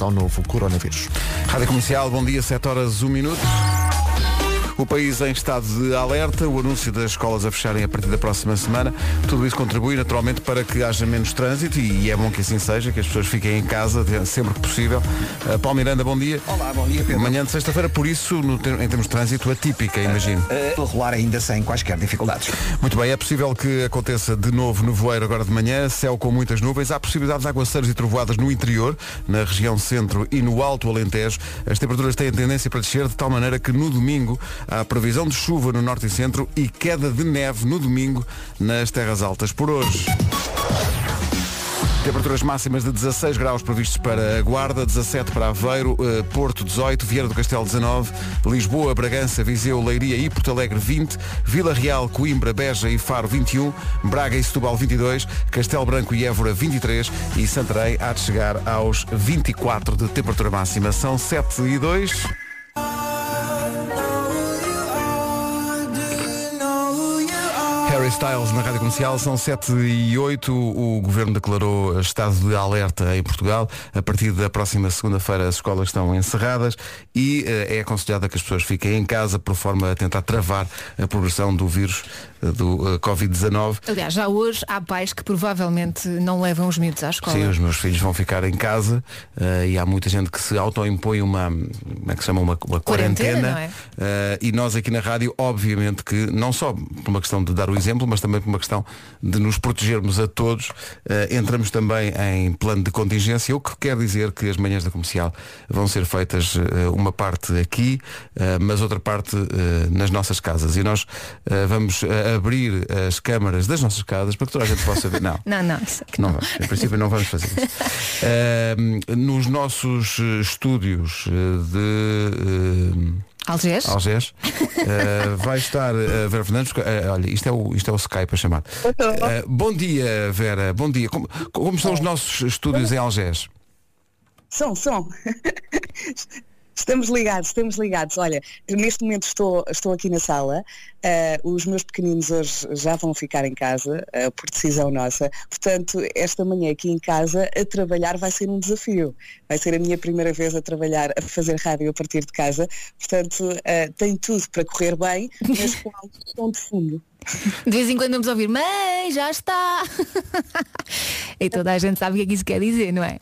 ao novo coronavírus. Rádio Comercial, bom dia, 7 horas, 1 minuto. O país em estado de alerta, o anúncio das escolas a fecharem a partir da próxima semana, tudo isso contribui naturalmente para que haja menos trânsito e é bom que assim seja, que as pessoas fiquem em casa sempre que possível. Uh, Paulo Miranda, bom dia. Olá, bom dia Pedro. Manhã de sexta-feira, por isso, no, em termos de trânsito, atípica, imagino. Uh, uh, rolar ainda sem quaisquer dificuldades. Muito bem, é possível que aconteça de novo nevoeiro agora de manhã, céu com muitas nuvens, há possibilidade de aguaceiros e trovoadas no interior, na região centro e no alto Alentejo. As temperaturas têm tendência para descer de tal maneira que no domingo há previsão de chuva no norte e centro e queda de neve no domingo nas terras altas. Por hoje. Temperaturas máximas de 16 graus previstos para a Guarda, 17 para Aveiro, eh, Porto 18, Vieira do Castelo 19, Lisboa, Bragança, Viseu, Leiria e Porto Alegre 20, Vila Real, Coimbra, Beja e Faro 21, Braga e Setúbal 22, Castelo Branco e Évora 23 e Santarém há de chegar aos 24 de temperatura máxima. São 7 e 2. Harry Styles na Rádio Comercial, são 7 e 8. O Governo declarou estado de alerta em Portugal. A partir da próxima segunda-feira as escolas estão encerradas e uh, é aconselhado que as pessoas fiquem em casa por forma a tentar travar a progressão do vírus uh, do uh, Covid-19. Aliás, já hoje há pais que provavelmente não levam os miúdos à escola. Sim, os meus filhos vão ficar em casa e há muita gente que se autoimpõe uma, como é que se chama, uma, uma quarentena. quarentena é? e nós aqui na rádio, obviamente que, não só por uma questão de dar o exemplo, mas também por uma questão de nos protegermos a todos. Uh, entramos também em plano de contingência, o que quer dizer que as manhãs da comercial vão ser feitas uh, uma parte aqui, uh, mas outra parte nas nossas casas. E nós vamos abrir as câmaras das nossas casas para que toda a gente possa ver. Não, não, não, é não, Em princípio não vamos fazer isso. nos nossos estúdios de Algés. Algés. uh, vai estar uh, Vera Fernandes. Uh, olha, isto é, o, isto é o Skype a chamar. Uh, bom dia, Vera. Bom dia. Como, como estão os nossos estúdios em Algés? São, são. Estamos ligados, estamos ligados. Olha, neste momento estou, estou aqui na sala. Uh, os meus pequeninos hoje já vão ficar em casa, uh, por decisão nossa. Portanto, esta manhã aqui em casa, a trabalhar vai ser um desafio. Vai ser a minha primeira vez a trabalhar, a fazer rádio a partir de casa. Portanto, uh, tem tudo para correr bem, mas com algo som de fundo. De vez em quando vamos ouvir, mãe, já está. e toda a gente sabe o que é que isso quer dizer, não é?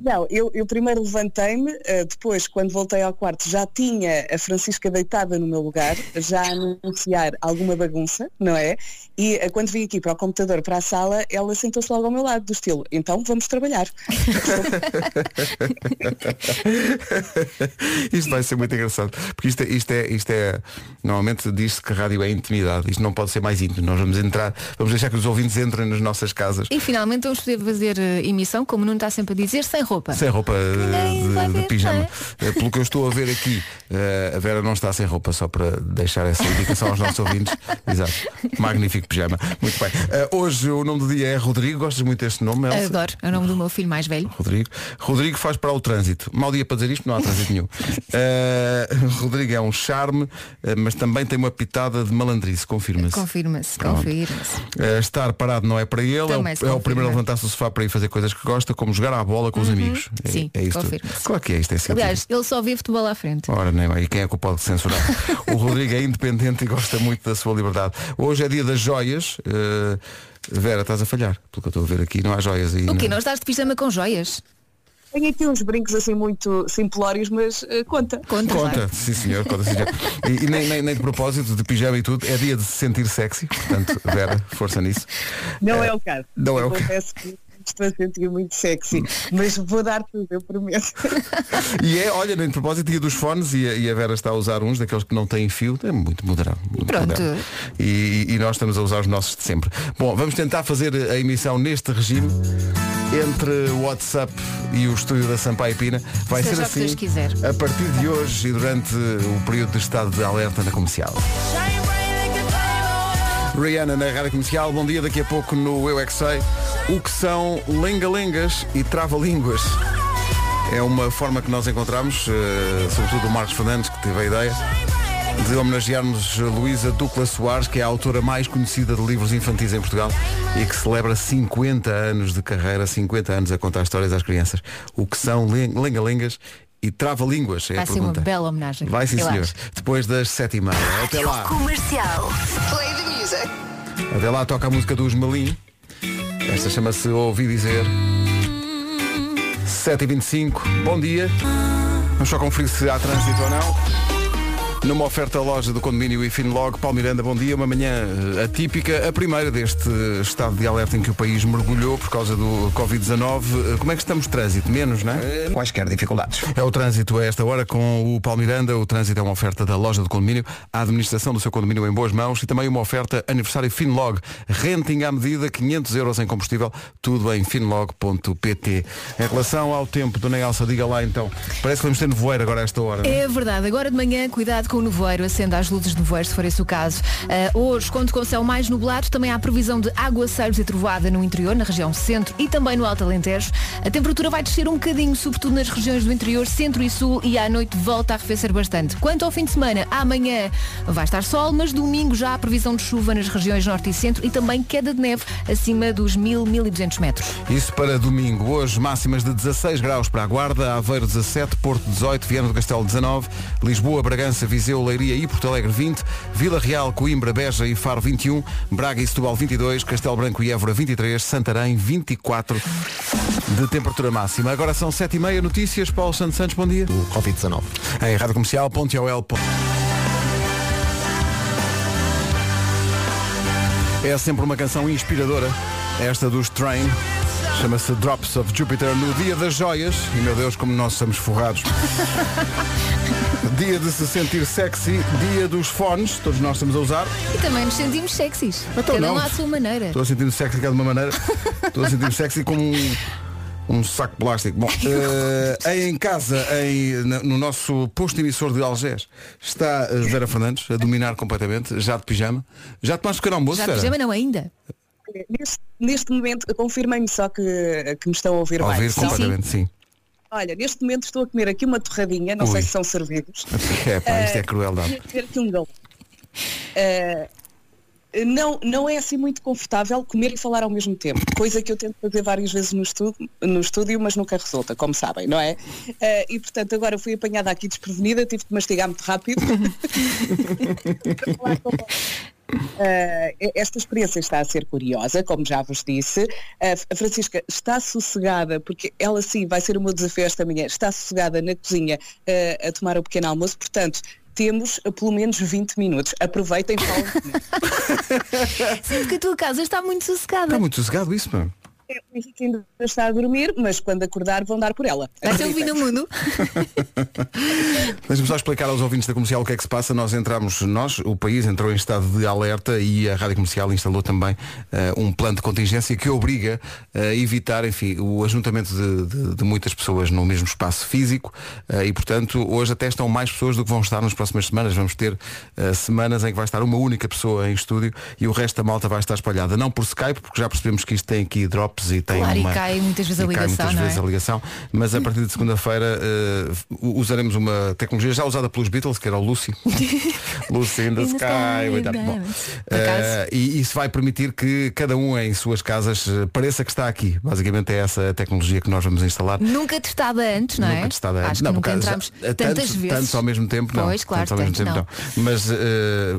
Não, eu, eu primeiro levantei-me, uh, depois, quando voltei ao quarto, já tinha a Francisca deitada no meu lugar, já a anunciar alguma bagunça, não é? E uh, quando vim aqui para o computador, para a sala, ela sentou-se logo ao meu lado, do estilo, então vamos trabalhar. isto vai ser muito engraçado, porque isto é, isto é, isto é normalmente diz-se que a rádio é intimidade, isto não pode ser mais íntimo, nós vamos entrar, vamos deixar que os ouvintes entrem nas nossas casas. E finalmente vamos poder fazer uh, emissão, como não está sempre a dizer, sem roupa. Sem roupa de, de, de pijama. É? Pelo que eu estou a ver aqui, uh, a Vera não está sem roupa, só para deixar essa indicação aos nossos ouvintes. Exato. Magnífico pijama. Muito bem. Uh, hoje o nome do dia é Rodrigo. Gostas muito deste nome, Elsa? Adoro. É o nome do meu filho mais velho. Rodrigo. Rodrigo faz para o trânsito. Mal dia para dizer isto, não há trânsito nenhum. Uh, Rodrigo é um charme, mas também tem uma pitada de malandrice. Confirma-se. Confirma-se. Confirma-se. estar parado não é para ele. é o, é o primeiro a levantar-se do sofá para ir fazer coisas que gosta, como jogar à bola com os Uhum. Amigos. É, Sim, é isso. Claro que é isto. É Aliás, ele só vê futebol à frente. Ora, nem E quem é que o pode censurar? o Rodrigo é independente e gosta muito da sua liberdade. Hoje é dia das joias. Uh, Vera, estás a falhar. Pelo que eu estou a ver aqui, não há joias aí. O quê? Não, não estás de pijama com joias? Tenho aqui uns brincos assim muito simplórios, mas uh, conta. Conta, conta. Sim senhor, conta sim, senhor. E, e nem, nem, nem, de propósito, de pijama e tudo, é dia de se sentir sexy, portanto, Vera, força nisso. Não uh, é o caso. Não é o caso a sentir muito sexy, mas vou dar tudo, eu prometo. E é, olha, nem de propósito, dia dos fones e a, e a, Vera está a usar uns daqueles que não têm fio, é muito moderado. Muito Pronto. Moderado. E, e, nós estamos a usar os nossos de sempre. Bom, vamos tentar fazer a emissão neste regime entre o WhatsApp e o estúdio da Sampaio Pina. Vai Seja ser assim quiser. a partir de hoje e durante o período de estado de alerta na comercial. Rihanna na Rádio Comercial, bom dia, daqui a pouco no Eu é que Sei. O que são lenga-lengas e trava-línguas? É uma forma que nós encontramos, uh, sobretudo o Marcos Fernandes, que teve a ideia, de homenagearmos Luísa Ducla Soares, que é a autora mais conhecida de livros infantis em Portugal e que celebra 50 anos de carreira, 50 anos a contar histórias às crianças. O que são lenga-lengas e trava-línguas? É Vai a ser pergunta. uma bela homenagem. Vai sim, eu senhor. acho. Depois das sete e meia. Até lá. Comercial. Play music. Até lá toca a música dos Melim. Esta chama-se Ouvi Dizer. 7h25, bom dia. Vamos só conferir se há trânsito ou não. Numa oferta loja do condomínio e Finlog, Paulo Miranda, bom dia. Uma manhã eh, atípica, a primeira deste estado de alerta em que o país mergulhou por causa do Covid-19. Eh, Como é que estamos de trânsito? Menos, não é? Quaisquer dificuldades. É o trânsito a esta hora com o Paulo Miranda. O trânsito é uma oferta da loja do condomínio, a administração do seu condomínio em boas mãos e também uma oferta aniversário Finlog. Renting à medida, 500 euros em combustível, tudo em finlog.pt. Em relação ao tempo, Dona Elsa, diga lá então. Parece que vamos ter nevoeiro agora a esta hora. é? É verdade, agora de manhã, cuidado com o nevoeiro, acenda as luzes de nevoeiro se for esse o caso. Ah, hoje, conto com céu mais nublado, também há previsão de aguaceiros e trovoada no interior, na região centro e também no Alto Alentejo. A temperatura vai descer um bocadinho, sobretudo nas regiões do interior, centro e sul, e à noite volta a arrefecer bastante. Quanto ao fim de semana, amanhã vai estar sol, mas domingo já há previsão de chuva nas regiões norte e centro e também queda de neve acima dos 1000, 1200 metros. Isso para domingo. Hoje, máximas de 16 graus para a Guarda, Aveiro 17, Porto 18, Viana do Castelo 19, Lisboa, Bragança, Viseu, Leiria e Porto Alegre 20, Vila Real, Coimbra, Beja e Faro 21, Braga e Setúbal 22, Castelo Branco e Évora 23, Santarém 24 de temperatura máxima. Agora são 7h30, notícias. Paulo Santos Santos, bom dia. do Covid-19. Em Rádio Comercial. É sempre uma canção inspiradora, esta dos Train. Chama-se Drops of Jupiter no Dia das Joias. E meu Deus, como nós somos forrados. dia de se sentir sexy, dia dos fones, todos nós estamos a usar. E também nos sentimos sexys. Então Cada não. um à sua maneira. Estou a sentir-me sexy cá de uma maneira. Estou a sentir-me sexy como um, um saco de plástico. Bom, eh, em casa, em- no nosso posto emissor de Algés, está a Vera Fernandes a dominar completamente, já de pijama. Já tomaste pequeno almoço, Já de Vera? pijama não ainda. Neste, neste momento, confirmem-me só que, que me estão a ouvir A ouvir bem. Sim, sim. completamente, sim. Olha, neste momento estou a comer aqui uma torradinha, não Ui. sei se são servidos. É, pá, isto é crueldade. Queria comer aqui um galo. Eh, não, não é assim muito confortável comer e falar ao mesmo tempo, coisa que eu tento fazer várias vezes no estúdio, no estúdio mas nunca resulta, como sabem, não é? Eh, e portanto agora fui apanhada aqui desprevenida, tive de mastigar muito rápido. Eh, esta experiência está a ser curiosa, como já vos disse. Eh, a Francisca está sossegada, porque ela sim vai ser o meu desafio esta manhã, está sossegada na cozinha eh, a tomar o pequeno almoço, portanto, temos pelo menos 20 minutos. Aproveitem comigo. Sinto que a tua casa está muito sossegada. Está muito sossegado isso, mano. É, o Henrique ainda está a dormir, mas quando acordar vão dar por ela. Vai ser o fim do mundo. Deixa-me só explicar aos ouvintes da comercial o que é que se passa. Nós entramos, nós, o país entrou em estado de alerta e a Rádio Comercial instalou também eh, um plano de contingência que obriga a evitar, enfim, o ajuntamento de, de- de muitas pessoas no mesmo espaço físico eh, e, portanto, hoje até estão mais pessoas do que vão estar nas próximas semanas. Vamos ter eh, semanas em que vai estar uma única pessoa em estúdio e o resto da malta vai estar espalhada. Não por Skype, porque já percebemos que isto tem aqui e tem Claro, e uma... cai muitas vezes a e ligação, muitas não é? vezes a ligação, mas a partir de segunda-feira eh, usaremos uma tecnologia já usada pelos Beatles, que era o Lucy. Lucy in the Sky. that- Bom, eh, e isso vai permitir que cada um em suas casas eh, pareça que está aqui. Basicamente é essa a tecnologia que nós vamos instalar. Nunca testada antes, não é? Nunca testada Acho antes. que Não, nunca já- entramos eh, tantas tantos, vezes. tantos ao mesmo tempo, não. Pois, claro, Tantos ao mesmo tempo, não. Mas, eh,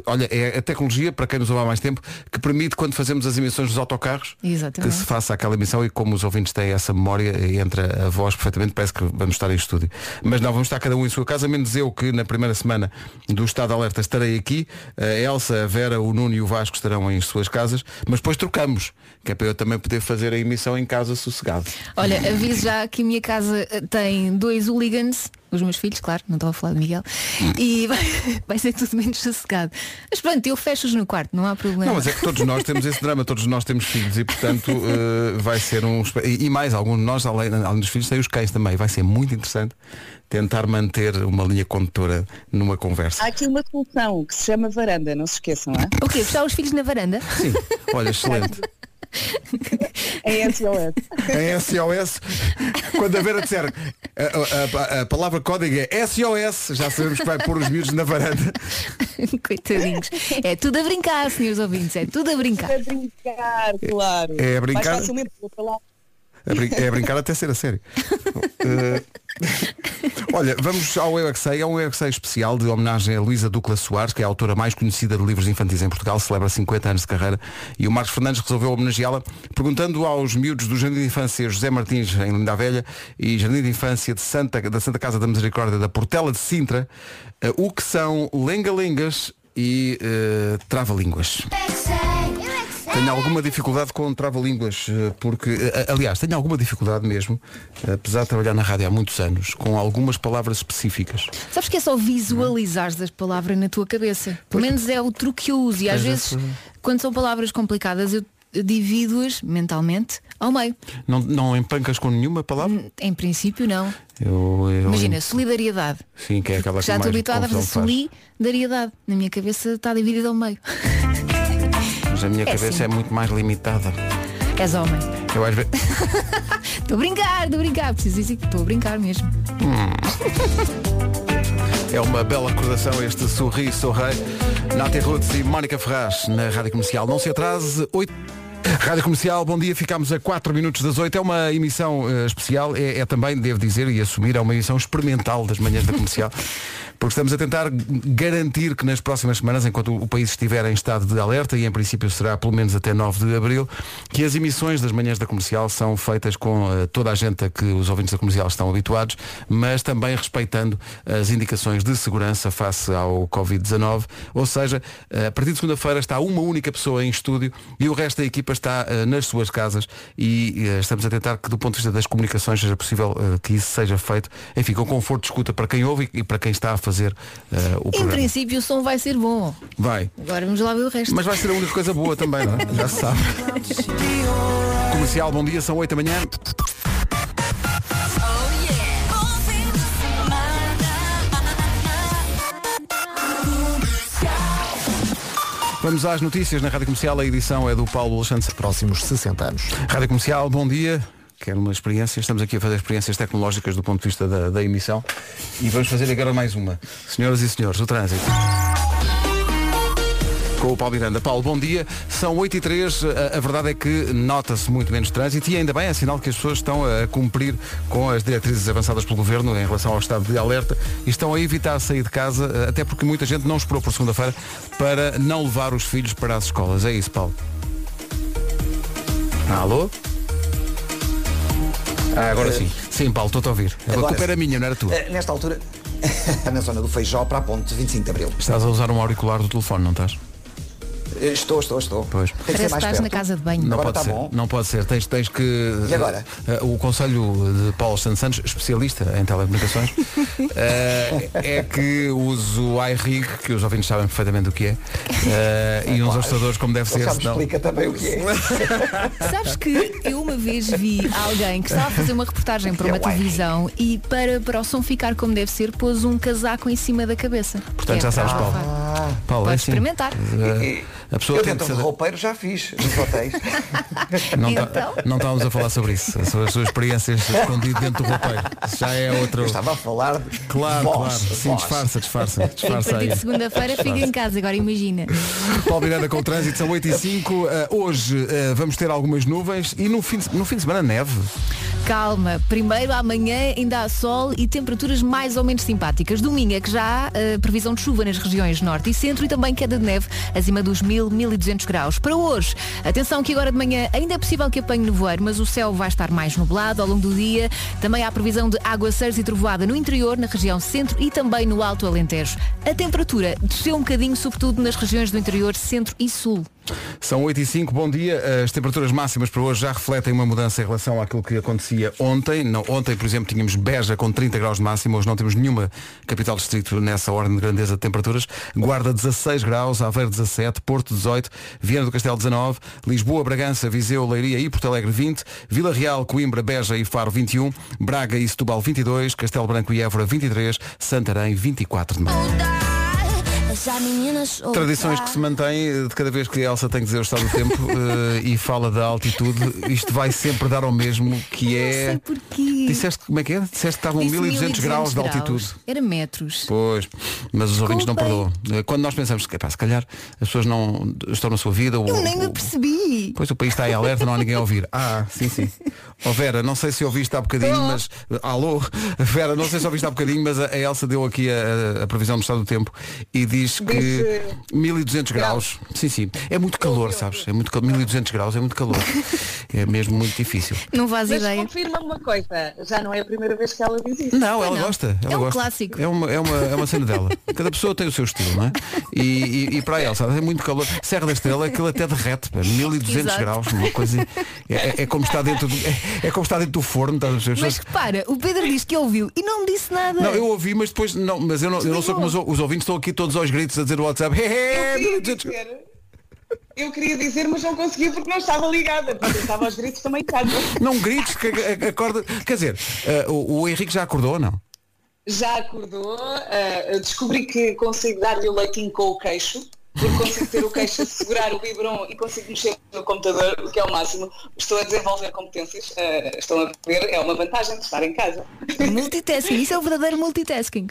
olha, é a tecnologia, para quem nos ouve há mais tempo, que permite, quando fazemos as emissões dos autocarros, Exatamente. que se faça aquela emissão e como os ouvintes têm essa memória, eh, entra a voz perfeitamente, parece que vamos estar em estúdio. Mas não, vamos estar cada um em sua casa, menos eu que na primeira semana do estado de alerta estarei aqui. A Elsa, a Vera, o Nuno e o Vasco estarão em suas casas, mas depois trocamos, que é para eu também poder fazer a emissão em casa sossegado. Olha, aviso já que a minha casa eh, tem dois hooligans, os meus filhos, claro, não estou a falar de Miguel, e vai, vai ser tudo menos sossegado. Mas pronto, eu fecho-os no quarto, não há problema. Não, mas é que todos nós temos esse drama, todos nós temos filhos e portanto eh, vai ser um e, e mais, alguns de nós, além, além dos filhos, têm os cães também. Vai ser muito interessante tentar manter uma linha condutora numa conversa. Há aqui uma solução que se chama varanda, não se esqueçam, é? O quê? Fechar os filhos na varanda? Sim, olha, excelente. Em SOS. Em SOS, quando a Vera disser a, a- a palavra código é SOS, já sabemos que vai pôr os miúdos na varanda. Coitadinhos. É tudo a brincar, senhores ouvintes, é tudo a brincar. A brincar, claro. É a brincar? Mais facilmente vou falar. A brin- É a brincar até ser a sério. Eh, Olha, vamos ao Eu é que Sei. É um Eu é que Sei especial de homenagem a Luísa Ducla Soares, que é a autora mais conhecida de livros infantis em Portugal, celebra 50 anos de carreira. E o Marcos Fernandes resolveu homenageá-la, perguntando aos miúdos do Jardim de Infância José Martins, em Linda Velha, e Jardim de Infância de Santa, da Santa Casa da Misericórdia da Portela de Sintra, eh, o que são lenga-lengas e eh, trava-línguas. Tenho alguma dificuldade com trava-línguas, eh, porque, eh, aliás, tenho alguma dificuldade mesmo, eh, apesar de trabalhar na rádio há muitos anos, com algumas palavras específicas. Sabes que é só visualizar as palavras na tua cabeça. Pelo menos é o truque que eu uso. E às vezes, quando são palavras complicadas, eu divido-as mentalmente ao meio. Não, não empancas com nenhuma palavra? Em princípio, não. Eu, eu- Imagina, solidariedade. Sim, que é aquela que Já estou habituada a fazer solidariedade. Na minha cabeça está dividida ao meio. Mas a minha É cabeça assim. é muito mais limitada. És homem. Eu às vezes. Estou a brincar, estou a brincar. Preciso dizer que estou a brincar mesmo. É uma bela recordação este Sorri, Sou Rei. Nati Roots e Mónica Ferraz na Rádio Comercial. Não se atrase, 8. Rádio Comercial, bom dia, ficámos a 4 minutos das 8. É uma emissão eh, especial, é, é também, devo dizer e assumir, é uma emissão experimental das manhãs da comercial. Porque estamos a tentar garantir que nas próximas semanas, enquanto o país estiver em estado de alerta, e em princípio será pelo menos até 9 de abril, que as emissões das manhãs da comercial são feitas com eh, toda a gente a que os ouvintes da comercial estão habituados, mas também respeitando as indicações de segurança face ao Covid-19. Ou seja, eh, a partir de segunda-feira está uma única pessoa em estúdio e o resto da equipa está eh, nas suas casas e estamos a tentar que do ponto de vista das comunicações seja possível que isso seja feito, enfim, com conforto de escuta para quem ouve e para quem está a fazer eh, o Em programa. princípio o som vai ser bom. Vai. Agora vamos lá ver o resto. Mas vai ser a única coisa boa também, não é? Já se sabe. Comercial, bom dia, são 8 da manhã. Vamos às notícias na Rádio Comercial. A edição é do Paulo Alexandre. Próximos 60 anos. Rádio Comercial, bom dia. Quero uma experiência. Estamos aqui a fazer experiências tecnológicas do ponto de vista da, da emissão. E vamos fazer agora mais uma. Senhoras e senhores, o trânsito. Com o Paulo Miranda. Paulo, bom dia. São 8 e 3 A, a verdade é que nota-se muito menos trânsito e ainda bem é sinal que as pessoas estão a cumprir com as diretrizes avançadas pelo Governo em relação ao estado de alerta e estão a evitar sair de casa, eh, até porque muita gente não esperou por segunda-feira para não levar os filhos para as escolas. É isso, Paulo. Alô? Ah, agora sim. Sim, Paulo, estou a ouvir. A Agora culpa era minha, não era tua. Eh, Nesta altura, na zona do Feijó para a ponte 25 de Abril. Estás a usar um auricular do telefone, não estás? Eh, Estou, estou, estou. Pois. Tem que estás na perto. casa de banho. Não Agora pode está ser. bom. Não pode ser. Tens, tens que. E agora? eh, o conselho de Paulo Santos Santos, especialista em telecomunicações, eh, é que uso o iRig, que os ouvintes sabem perfeitamente o que é, eh, e uns ajustadores como deve ser. senão- explica também o que é. Sabes que eu uma vez vi alguém que estava a fazer uma reportagem para É uma televisão e para, para o som ficar como deve ser, pôs um casaco em cima da cabeça. Portanto, Que já é sabes, Paulo. abafar. Paulo, é Podes assim. experimentar. Eh, a pessoa Eu tem que ser. roupeiro já fiz nos hotéis. Não, tá- Então? não estávamos a falar sobre isso. As suas, as suas experiências escondidas dentro do roupeiro. Já é outro. Eu estava a falar de Claro, voz, claro. Sim, voz. disfarça, disfarça. E a Disfarça partir de segunda-feira fica em casa, agora imagina. Paulo Miranda com o trânsito, são 8 e 5 Uh, Hoje uh, vamos ter algumas nuvens e no fim, de, no fim de semana neve. Calma, primeiro amanhã ainda há sol e temperaturas mais ou menos simpáticas. Domingo é que já há eh, previsão de chuva nas regiões norte e centro e também queda de neve acima dos 1000, 1200 graus. Para hoje, atenção que agora de manhã ainda é possível que apanhe nevoeiro, mas o céu vai estar mais nublado ao longo do dia. Também há previsão de aguaceiros e trovoada no interior, na região centro e também no Alto Alentejo. A temperatura desceu um bocadinho, sobretudo nas regiões do interior, centro e sul. São 8 e 5 bom dia. As temperaturas máximas para hoje já refletem uma mudança em relação àquilo que acontecia ontem. Não, ontem, por exemplo, tínhamos Beja com 30 graus de máximo, hoje não temos nenhuma capital distrito nessa ordem de grandeza de temperaturas. Guarda 16 graus, Aveiro 17, Porto 18, Viana do Castelo 19, Lisboa, Bragança, Viseu, Leiria e Porto Alegre 20, Vila Real, Coimbra, Beja e Faro 21, Braga e Setúbal 22, Castelo Branco e Évora 23, Santarém 24 de maio. Tradições que se mantêm de cada vez que a Elsa tem que dizer o estado do tempo eh, e fala da altitude, isto vai sempre dar ao mesmo, que Não é. sei porquê. Disseste como é que é? Disseste que estavam Disse 1200 graus de altitude. Era metros. Pois, mas os ouvintes não perdoam. Eh, Quando nós pensamos que se calhar as pessoas não estão na sua vida. Eu o- nem me apercebi. Pois o país está em alerta, não há ninguém a ouvir. Ah, sim, sim. Ó Vera, não sei se ouviste há bocadinho, mas. Alô? Vera, não sei se ouviste há bocadinho, mas a Elsa deu aqui a, a previsão do estado do tempo e diz que Disse- 1200 graus. Sim, sim. É muito calor, sabes? É muito cal- 1200 graus, é muito calor. É mesmo muito difícil. Não faz Mas ideia. confirma uma coisa, já não é a primeira vez que ela diz isso. Não, ela não. gosta. Ela É um gosta. clássico. É uma, é, uma, é uma cena dela. Cada pessoa tem o seu estilo, não é? E, e, e para a Elsa, é muito calor. Serra da Estrela, aquilo até derrete, pá, 1200 Exato. graus, uma coisa. É, é- é como estar dentro do, é, é como estar dentro do forno, perceber? Mas repara, o Pedro diz que ouviu e não me disse nada. Não, eu ouvi, mas depois não, mas eu não, eu não sou como os, os ouvintes, estão aqui todos aos gritos a dizer o WhatsApp. "He, he, Eu queria 1200 graus." dizer, eu queria dizer, mas não conseguia porque não estava ligada. Porque eu estava aos gritos também casa. Não grites que acorda. Quer dizer, eh, o, o Henrique já acordou ou não? Já acordou, ah, descobri que consigo dar-lhe o leitinho com o queixo, porque consigo ter o queixo a segurar o biberon e consigo mexer no computador, o que é o máximo. Estou a desenvolver competências, ah, estão a ver, é uma vantagem de estar em casa. Multitasking, isso é o verdadeiro multitasking.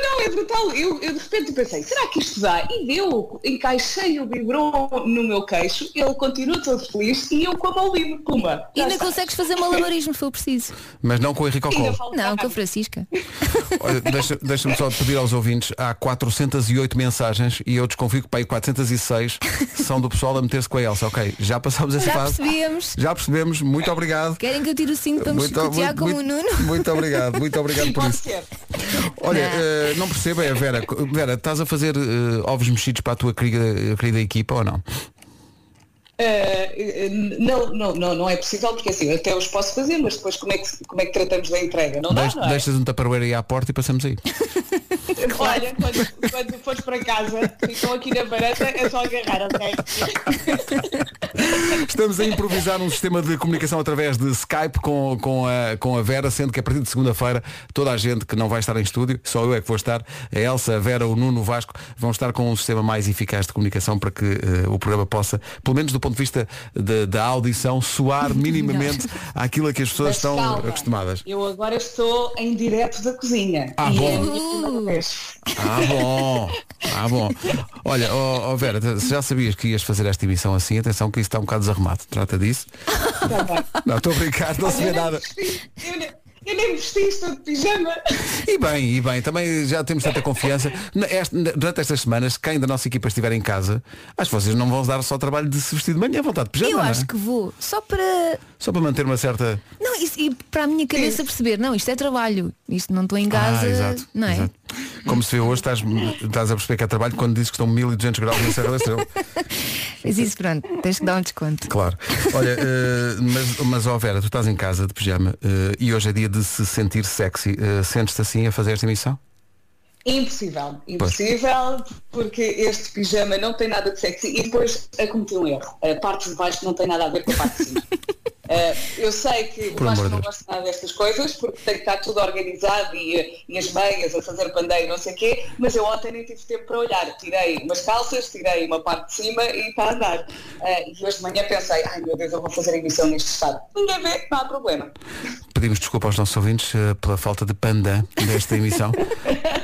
Não, não, é brutal. Eu, eu de repente pensei, será que isto dá? E deu, encaixei o biberon no meu queixo, ele continua todo feliz e eu com a mão livre, puma. E Já ainda está. consegues fazer malabarismo se for preciso. Mas não com o Henrique falo Não, com a. Francisca. Olha, deixa- Deixa-me só pedir aos ouvintes, há 408 mensagens e eu desconfio que para aí 406 são do pessoal a meter-se com a Elsa. Ok, já passámos essa Já fase. percebemos. Já percebemos, muito obrigado. Querem que eu tire o cinto para me chicotear como o Nuno? muito obrigado, muito obrigado por isso. Olha, Não. eh, não percebo, é Vera. Vera, estás a fazer eh, ovos mexidos para a tua querida, querida equipa ou não? Uh, não, não, não, não é possível porque assim, até os posso fazer, mas depois como é que, como é que tratamos da entrega? Não dá, Deix- não é? Deixas um taparoeiro aí à porta e passamos aí. Olha, quando, quando fores para casa, ficam aqui na varanda, é só agarrar, ok? Estamos a improvisar um sistema de comunicação através de Skype com, com, a, com a Vera, sendo que a partir de segunda-feira toda a gente que não vai estar em estúdio, só eu é que vou estar, a Elsa, a Vera, o Nuno, o Vasco, vão estar com um sistema mais eficaz de comunicação para que eh, o programa possa, pelo menos do ponto de vista de- da audição, soar minimamente àquilo a que as pessoas Mas estão calma, acostumadas. Eu agora estou em direto da cozinha. Ah, bom. é. Ah bom, ah bom. Olha, ó ó, Vera, se já sabias que ias fazer esta emissão assim, atenção que isso está um bocado desarrumado. Trata disso. Tá. Não, estou a brincar, não se vê nada. Eu nem, eu nem vesti isto de pijama. E bem, e bem, também já temos tanta confiança. Durante estas semanas, quem da nossa equipa estiver em casa, acho que vocês não vão dar só o trabalho de se vestir de manhã, estar de pijama, Eu não é? acho que vou só para. Só para manter uma certa. Não, isso, e para a minha cabeça perceber, não, isto é trabalho. Isto não estou em casa. ah, exato, não é? exato. Como se vê hoje, estás, estás a perceber que é trabalho quando dizes que estão 1200 graus na Serra da Estrela. Mas isso pronto, tens que dar um desconto. Claro. Olha, eh, mas, mas ó Vera, tu estás em casa de pijama eh, e hoje é dia de se sentir sexy. Eh, Sentes-te assim a fazer esta emissão? Impossível, impossível, porque este pijama não tem nada de sexy e depois a cometi um erro. A parte de baixo não tem nada a ver com a parte de cima. Eh, eu sei que o Vasco não gosta nada destas coisas porque tem que estar tudo organizado e, e as meias a fazer pandeiro, não sei o quê, mas eu ontem nem tive tempo para olhar. Tirei umas calças, tirei uma parte de cima e está a andar. Eh, e hoje de manhã pensei, ai meu Deus, eu vou fazer a emissão neste estado. Ninguém vê, não há problema. Pedimos desculpa aos nossos ouvintes eh, pela falta de panda desta emissão.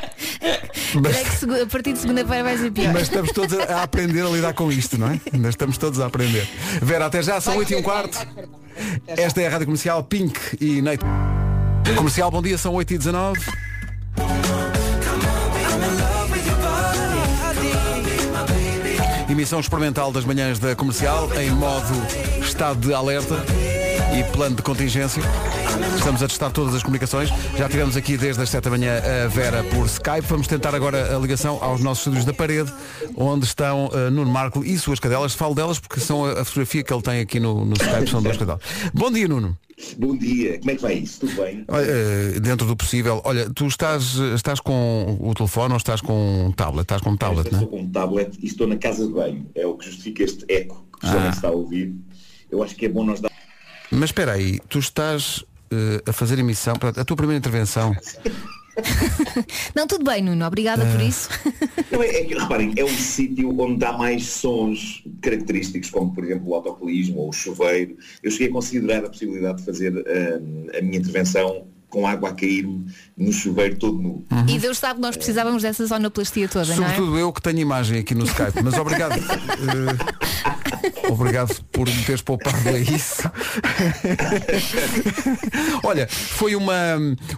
Mas- que a partir de segunda-feira vai ser pior? Mas estamos todos a, aprender a lidar com isto, não é? Ainda estamos todos a aprender. Vera, até já, são Vai 8 e um quarto. Esta é a Rádio Comercial Pink e Neito. Comercial, bom dia, são 8 e 19 Emissão experimental das manhãs da comercial em modo estado de alerta e plano de contingência. Estamos a testar todas as comunicações. Já tivemos aqui desde as 7 da manhã a Vera por Skype. Vamos tentar agora a ligação aos nossos estúdios da parede, onde estão uh, Nuno Marco e suas cadelas. Falo delas porque são a, a fotografia que ele tem aqui no, no Skype, são duas cadelas. Bom dia, Nuno. Bom dia, como é que vai isso? Tudo bem? Olha, eh, dentro do possível, olha, tu estás, estás com o telefone ou estás com um tablet? Estás com um tablet, não é? estou com um tablet e estou na casa de banho. É o que justifica este eco que Ah. está a ouvir. Eu acho que é bom nós dar. Mas espera aí, tu estás eh, a fazer emissão, portanto, a tua primeira intervenção Não, tudo bem, Nuno. Obrigada por isso. Não, é, é que, reparem, é um sítio onde há mais sons característicos, como por exemplo o autocolismo ou o chuveiro. Eu cheguei a considerar a possibilidade de fazer hum, a minha intervenção com água a cair-me no chuveiro todo nu. E Deus sabe que nós precisávamos dessa sonoplastia toda, não é? Sobretudo eu que tenho imagem aqui no Skype. Mas obrigado. Eh, obrigado por me teres poupado a isso. Olha, foi uma.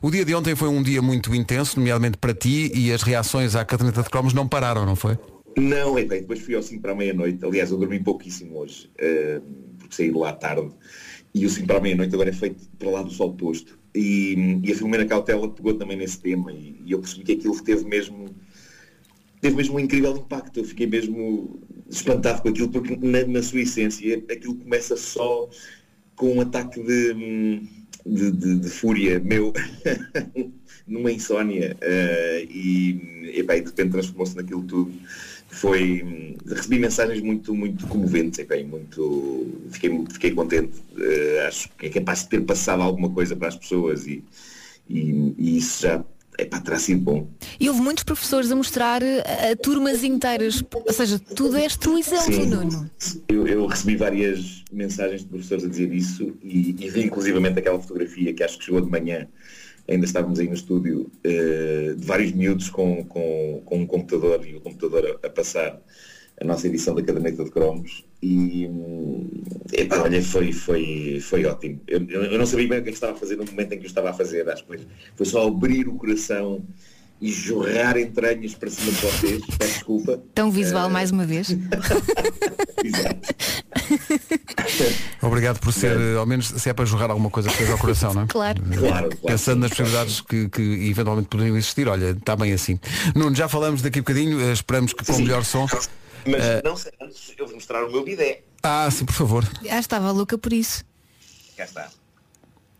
O dia de ontem foi um dia muito intenso, nomeadamente para ti, e as reações à caderneta de cromos não pararam, não foi? Não, é bem, depois fui ao 5 para a meia-noite. Aliás, eu dormi pouquíssimo hoje, eh, porque saí de lá tarde. E o 5 para a meia-noite agora é feito para lá do sol posto. E, e a Filomena Cautela pegou também nesse tema e, e eu percebi que aquilo teve mesmo teve mesmo um incrível impacto. Eu fiquei mesmo espantado com aquilo, porque na, na sua essência aquilo começa só com um ataque de, de, de- de fúria meu numa insónia eh, e, e de repente transformou-se naquilo tudo. Foi, recebi mensagens muito, muito comoventes, e muito, fiquei, fiquei contente. Eh, acho que é capaz de ter passado alguma coisa para as pessoas e, e, e isso já epá, terá sido bom. E houve muitos professores a mostrar eh, a turmas inteiras. Ou seja, tu deste o exemplo, Sim. Nuno. Eu, eu recebi várias mensagens de professores a dizer isso e, e vi inclusivamente aquela fotografia que acho que chegou de manhã, ainda estávamos aí no estúdio, eh, de vários miúdos com, com, com um computador e o computador a, a passar a nossa edição da caderneta de cromos e hum, olha, foi, foi, foi ótimo. Eu, eu- eu não sabia bem o que é que estava a fazer no momento em que eu estava a fazer, acho que foi, foi só abrir o coração e jorrar entranhas para cima de vocês, peço desculpa. Tão visual mais uma vez. Exato. Obrigado por ser, eh, ao menos se é para jogar alguma coisa que seja ao coração, não é? Claro. Claro, claro. Pensando nas possibilidades que, que eventualmente poderiam existir, olha, está bem assim. Nuno, já falamos daqui a bocadinho, eh, esperamos que com o melhor som. Mas Eh, não sei, antes eu vou mostrar o meu bidé. Ah, sim, por favor. Já estava louca por isso. Cá está.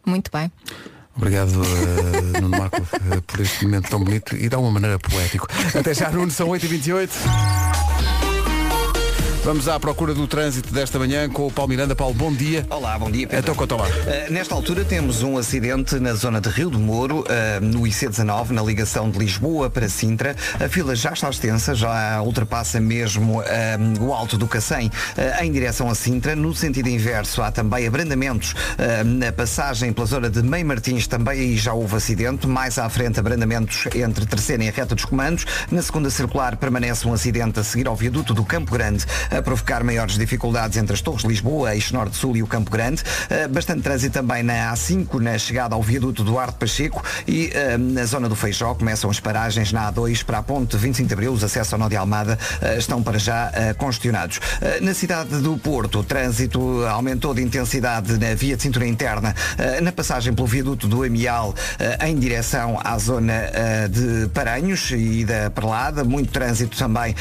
Muito bem. Obrigado, eh, Nuno Marco, eh, por este momento tão bonito e de uma maneira poético. Até já, Nuno, são 8h28. Vamos à procura do trânsito desta manhã com o Paulo Miranda. Paulo, bom dia. Olá, bom dia. Pedro. Então conta lá. Uh, nesta altura temos um acidente na zona de Rio de Moro, uh, no IC19, na ligação de Lisboa para Sintra. A fila já está extensa, já ultrapassa mesmo um, o alto do Cacém uh, em direção a Sintra. No sentido inverso há também abrandamentos uh, na passagem pela zona de Mei Martins, também aí já houve acidente. Mais à frente abrandamentos entre Terceira e a reta dos comandos. Na segunda circular permanece um acidente a seguir ao viaduto do Campo Grande, a provocar maiores dificuldades entre as Torres de Lisboa, Eixo Norte-Sul e o Campo Grande. Uh, bastante trânsito também na A5, na chegada ao viaduto Duarte Pacheco e uh, na zona do Feijó começam as paragens na A2 para a ponte 25 de Abril, os acessos ao Nó de Almada uh, estão para já congestionados. Na cidade do Porto, o trânsito aumentou de intensidade na via de cintura interna, na passagem pelo viaduto do Amial em direção à zona de Paranhos e da Perlada, muito trânsito também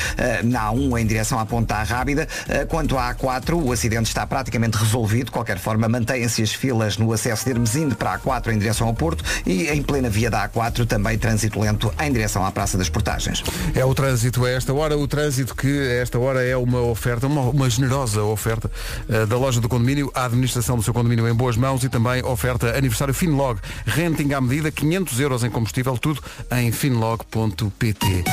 na A1 em direção à Ponta Rábida. Uh, Quanto à A4, o acidente está praticamente resolvido, de qualquer forma mantêm-se as filas no acesso de Hermesinde para a A4 em direção ao Porto e em plena via da A4 também trânsito lento em direção à Praça das Portagens. É o trânsito a esta hora, o trânsito que a esta hora é uma oferta, uma, uma generosa oferta eh, da loja do condomínio, a administração do seu condomínio em boas mãos e também oferta aniversário Finlog, renting à medida, 500 euros em combustível, tudo em finlog.pt.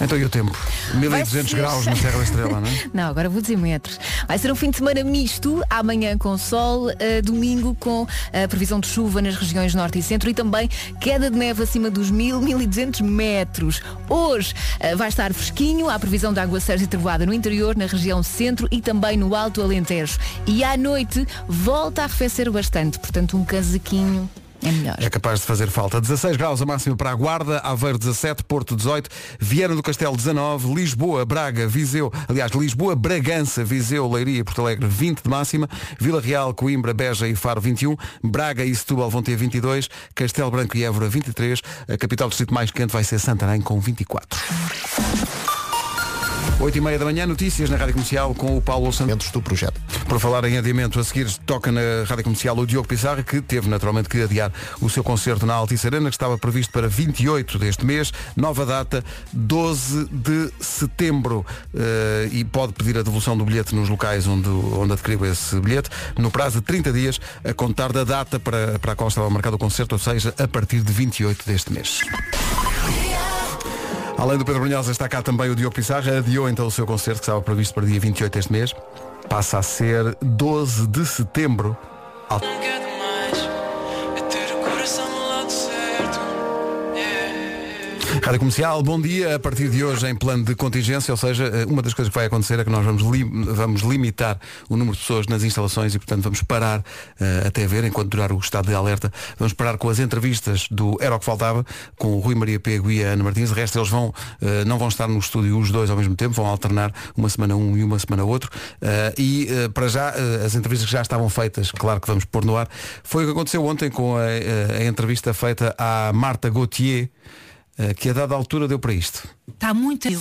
Então e o tempo? 1200 ser. graus na Serra da Estrela, não é? Não, agora vou dizer metros. Vai ser um fim de semana misto, amanhã com sol, eh, domingo com a previsão de chuva nas regiões norte e centro e também queda de neve acima dos 1000, 1200 metros. Hoje eh, vai estar fresquinho, há previsão de aguaceiros e trovoada no interior, na região centro e também no Alto Alentejo. E à noite volta a arrefecer bastante, portanto um casaquinho é melhor. É capaz de fazer falta. 16 graus a máxima para a Guarda, Aveiro 17, Porto 18, Viana do Castelo 19, Lisboa, Braga, Viseu, aliás, Lisboa, Bragança, Viseu, Leiria e Porto Alegre 20 de máxima, Vila Real, Coimbra, Beja e Faro 21, Braga e Setúbal vão ter 22, Castelo Branco e Évora 23, a capital do distrito mais quente vai ser Santarém com 24. 8 e meia da manhã, notícias na Rádio Comercial com o Paulo Santos. Do projeto. Por falar em adiamento, a seguir toca na Rádio Comercial o Diogo Pissarra, que teve naturalmente que adiar o seu concerto na Altice Arena, que estava previsto para 28 deste mês, nova data, 12 de setembro. Eh, e pode pedir a devolução do bilhete nos locais onde, onde adquiriu esse bilhete, no prazo de 30 dias, a contar da data para, para a qual estava marcado o concerto, ou seja, a partir de 28 deste mês. Além do Pedro Brunhosa está cá também o Diogo Pissarra, adiou então o seu concerto que estava previsto para dia 28 deste mês. Passa a ser 12 de setembro. Rádio Comercial, bom dia. A partir de hoje, em plano de contingência, ou seja, eh, uma das coisas que vai acontecer é que nós vamos, li- vamos limitar o número de pessoas nas instalações e, portanto, vamos parar eh, até ver, enquanto durar o estado de alerta, vamos parar com as entrevistas do Era o que Faltava, com o Rui Maria Pego e a Ana Martins. De resto, eles vão, eh, não vão estar no estúdio os dois ao mesmo tempo, vão alternar uma semana um e uma semana outro. Eh, e, para já, as entrevistas que já estavam feitas, claro que vamos pôr no ar, foi o que aconteceu ontem com a, a- entrevista feita à Marta Gauthier, que a dada altura deu para isto. Está muito. E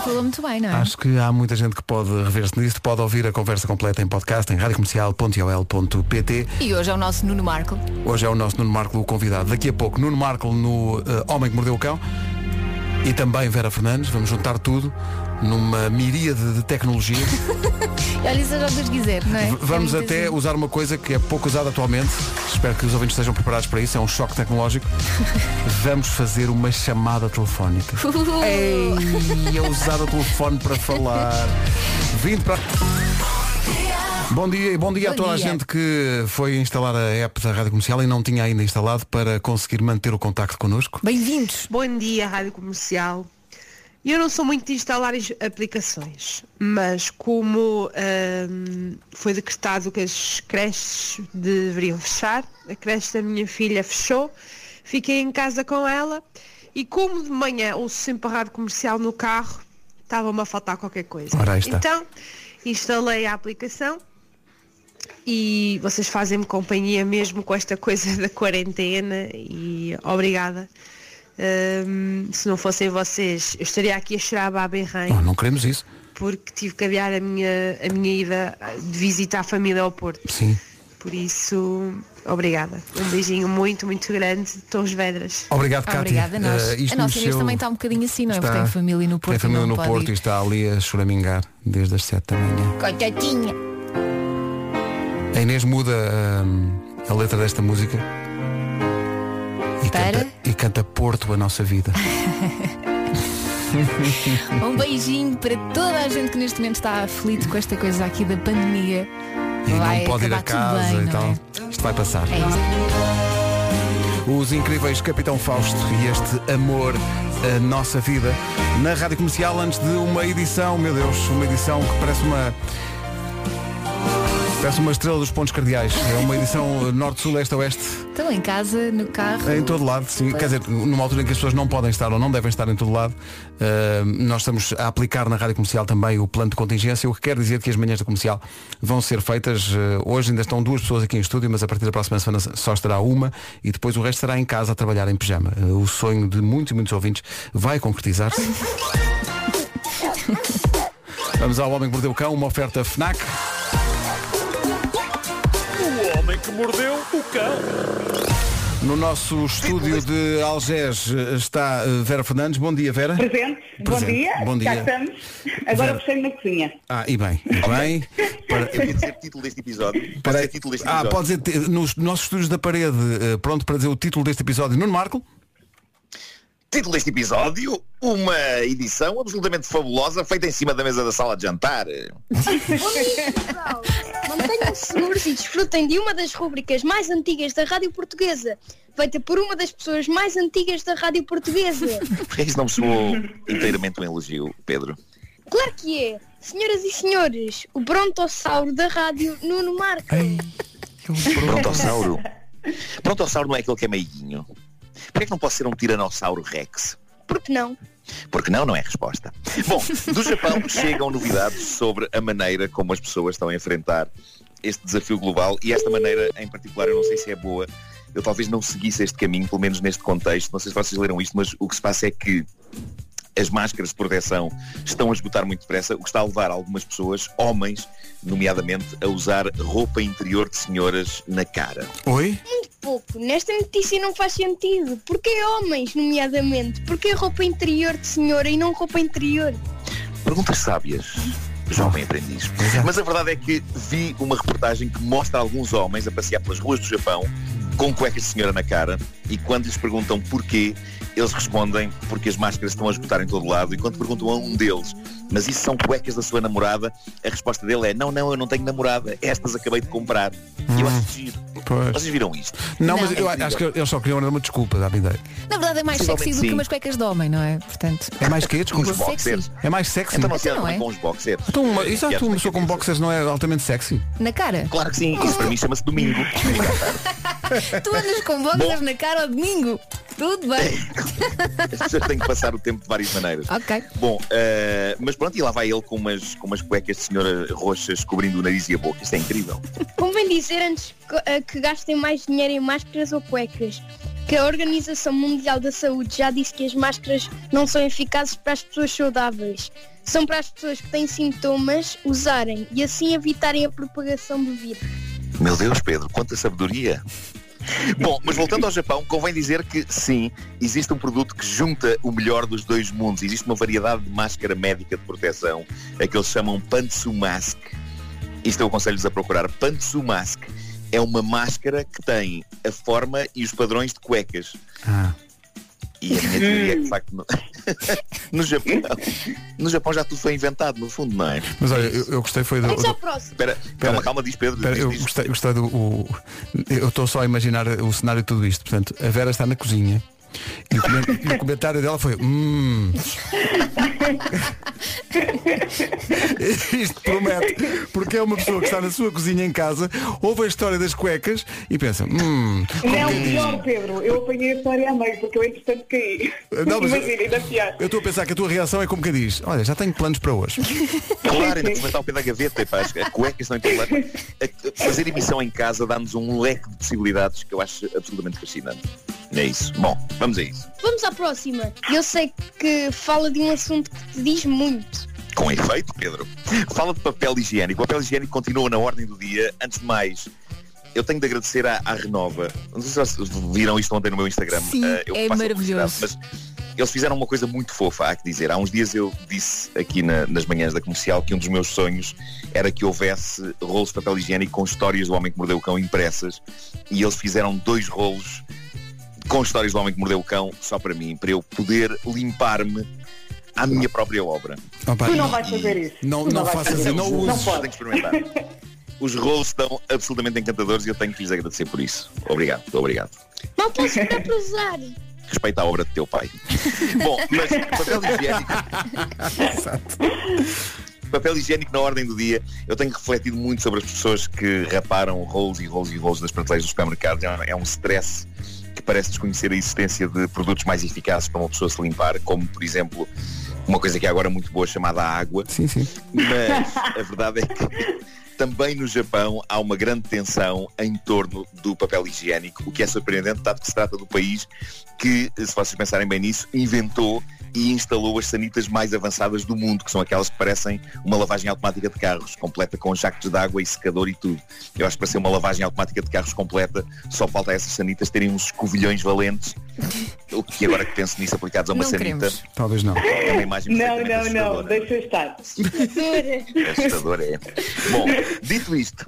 falou muito bem, não é? Acho que há muita gente que pode rever-se nisto, pode ouvir a conversa completa em podcast em radiocomercial.ol.pt. E hoje é o nosso Nuno Marco. Hoje é o nosso Nuno Marco o convidado. Daqui a pouco, Nuno Marco no eh, Homem que Mordeu o Cão e também Vera Fernandes. Vamos juntar tudo numa miríade de tecnologia. E olha, seja o que Deus quiser, não é? V- Vamos É até assim. usar uma coisa que é pouco usada atualmente. Espero que os ouvintes estejam preparados para isso. É um choque tecnológico. Vamos fazer uma chamada telefónica. Ei, a usar o telefone para falar. Vindo para. Bom dia e bom dia a Bom toda a dia. gente que foi instalar a app da Rádio Comercial e não tinha ainda instalado para conseguir manter o contacto connosco. Bem-vindos. Bom dia, Rádio Comercial. Eu não sou muito de instalar aplicações, mas como ahm, foi decretado que as creches deveriam fechar, a creche da minha filha fechou, fiquei em casa com ela e como de manhã ouço sempre a rádio comercial no carro, estava-me a faltar qualquer coisa. Então, instalei a aplicação e vocês fazem-me companhia mesmo com esta coisa da quarentena e obrigada. Hum, se não fossem vocês, eu estaria aqui a chorar a baberrém Não, não queremos isso. porque tive que adiar a minha, a minha ida de visita à família ao Porto. Sim. Por isso, obrigada. Um beijinho muito, muito grande de Tons Vedras. Obrigado, Cátia. Obrigada a nós. Isto a nossa Inês mexeu- também está um bocadinho assim, não é? Porque tem família no Porto. Tem família e no Porto ir. e está ali a choramingar desde as 7 da manhã. Coitadinha. A Inês muda hum, a letra desta música e Para? canta, e canta Porto a nossa vida. Um beijinho para toda a gente que neste momento está aflito com esta coisa aqui da pandemia. E Vai não pode ir a casa bem, e não tal. é? Isto vai passar. É isso. Os incríveis Capitão Fausto e este amor a nossa vida na Rádio Comercial antes de uma edição, meu Deus, uma edição que parece uma parece uma estrela dos pontos cardeais. É uma edição norte-sul, este-oeste, Estão em casa, no carro. em todo lado. Sim. Quer dizer, numa altura em que as pessoas não podem estar ou não devem estar em todo lado, uh, nós estamos a aplicar na Rádio Comercial também o plano de contingência, o que quer dizer que as manhãs da comercial vão ser feitas. uh, hoje ainda estão duas pessoas aqui em estúdio, mas a partir da próxima semana só estará uma e depois o resto estará em casa a trabalhar em pijama. Uh, o sonho de muitos e muitos ouvintes vai concretizar-se. Vamos ao Homem que Mordeu o Cão, uma oferta FNAC. Que mordeu o cão. No nosso estúdio de Algés está uh, Vera Fernandes. Bom dia, Vera. Presente. Bom Presente. dia. Bom Já dia. estamos. Agora puxei na cozinha. Ah, e bem, e bem. Para- Eu queria dizer título deste episódio. Pode Peraí. ser título deste Ah, episódio. pode dizer, nos nossos estúdios da parede, eh, pronto para dizer o título deste episódio, Nuno Marco. Título deste episódio, uma edição absolutamente fabulosa feita em cima da mesa da sala de jantar. Mantenham-se seguros e desfrutem de uma das rubricas mais antigas da Rádio Portuguesa, feita por uma das pessoas mais antigas da Rádio Portuguesa. Porque isso não me soou inteiramente um elogio, Pedro. Claro que é. Senhoras e senhores, o brontossauro da rádio Nuno Marco. Brontossauro. Brontossauro não é aquele que é meiguinho. Porquê é que não pode ser um tiranossauro rex? Por que não? Porque não, não é resposta. Bom, do Japão chegam novidades sobre a maneira como as pessoas estão a enfrentar este desafio global e esta maneira em particular eu não sei se é boa. Eu talvez não seguisse este caminho, pelo menos neste contexto. Não sei se vocês leram isto, mas o que se passa é que as máscaras de proteção estão a esgotar muito depressa, o que está a levar algumas pessoas, homens, nomeadamente, a usar roupa interior de senhoras na cara. Oi? Muito pouco. Nesta notícia não faz sentido. Porquê homens, nomeadamente? Porquê roupa interior de senhora e não roupa interior? Perguntas sábias, jovem aprendiz. Mas a verdade é que vi uma reportagem que mostra alguns homens a passear pelas ruas do Japão com cuecas de senhora na cara e quando lhes perguntam porquê, eles respondem porque as máscaras estão a esgotar em todo lado e quando perguntam a um deles, mas isso são cuecas da sua namorada, a resposta dele é não, não, eu não tenho namorada, estas acabei de comprar. E eu acho giro. Pois. Vocês viram isto? Não, Não. mas eu acho que eles só queriam dar uma desculpa, dá-me ideia. Na verdade é mais sexy do que sim. umas cuecas de homem, não é? Portanto, É mais que Desculpa. Uns boxers. É mais sexy. Então não Então não é? com os boxers. Então, uma, exato, Que é uma de pessoa com boxers não é altamente sexy. na cara. Claro que sim, isso para mim chama-se domingo. Tu andas com boxers na cara ao domingo. Tudo bem. As pessoas têm que passar o tempo de várias maneiras. Ok. Bom, eh, mas pronto, e lá vai ele com umas, com umas cuecas de senhora roxas cobrindo o nariz e a boca. Isto é incrível. Convém dizer antes que, eh, que gastem mais dinheiro em máscaras ou cuecas. Que a Organização Mundial da Saúde já disse que as máscaras não são eficazes para as pessoas saudáveis. São para as pessoas que têm sintomas usarem e assim evitarem a propagação do vírus. Meu Deus, Pedro, quanta sabedoria. Bom, mas voltando ao Japão, convém dizer que sim, existe um produto que junta o melhor dos dois mundos. Existe uma variedade de máscara médica de proteção, a que eles chamam Pantsu Mask. Isto eu aconselho-vos a procurar. Pantsu Mask é uma máscara que tem a forma e os padrões de cuecas. Ah. E a minha teoria é que de facto no, no Japão no Japão já tudo foi inventado, no fundo, não é? Mas olha, eu, eu gostei foi do. Vamos ao próximo. Espera, calma, calma, diz Pedro. Espera, diz, eu diz. gostei, gostei do. o- eu estou só a imaginar o cenário de tudo isto. Portanto, a Vera está na cozinha. E o, comen- e o comentário dela foi hum. Isto promete, porque é uma pessoa que está na sua cozinha em casa, ouve a história das cuecas e pensa, hum, Não, pior, Pedro. Eu apanhei a história a meio, porque eu entretanto caí. Não, mas eu- Imagina, ainda pior. eu estou a pensar que a tua reação é como quem diz, olha, já tenho planos para hoje. Claro, ainda comentar o pé da gaveta, pá, as as cuecas não tem problema. Fazer emissão em casa dá-nos um leque de possibilidades que eu acho absolutamente fascinante. É isso. Bom, vamos a isso. Vamos à próxima. Eu sei que fala de um assunto que te diz muito. Com efeito, Pedro. Fala de papel higiênico. O papel higiênico continua na ordem do dia. Antes de mais, eu tenho de agradecer à, à Renova. Não sei se vocês viram isto ontem no meu Instagram. Sim, eu é maravilhoso. Mas eles fizeram uma coisa muito fofa, há que dizer. Há uns dias eu disse aqui na- nas manhãs da comercial que um dos meus sonhos era que houvesse rolos de papel higiênico com histórias do homem que mordeu o cão impressas. E eles fizeram dois rolos com histórias do homem que mordeu o cão só para mim, para eu poder limpar-me à minha própria obra. Opa, Tu não vais fazer isso. Não, não, vais faças fazer isso, não. Não pode. Experimentar. Os rolos estão absolutamente encantadores e eu tenho que lhes agradecer por isso. Obrigado, obrigado. Não posso esperar para usar. Respeita a obra de teu pai. Bom, mas papel higiênico. Papel higiênico na ordem do dia. Eu tenho refletido muito sobre as pessoas que raparam rolos e rolos e rolos das prateleiras dos supermercados. É É um stress que parece desconhecer a existência de produtos mais eficazes para uma pessoa se limpar, como por exemplo uma coisa que é agora muito boa chamada água. Sim, sim. Mas a verdade é que também no Japão há uma grande tensão em torno do papel higiênico, o que é surpreendente, dado que se trata do país que, se vocês pensarem bem nisso, inventou e instalou as sanitas mais avançadas do mundo, que são aquelas que parecem uma lavagem automática de carros, completa com jactos de água e secador e tudo. Eu acho que para ser uma lavagem automática de carros completa, só falta a essas sanitas terem uns escovilhões valentes, o que agora que penso nisso aplicados a uma Não sanita, queremos. Talvez não. é uma imagem Não, não, não. Deixa estar. Assustador é. Bom, dito isto,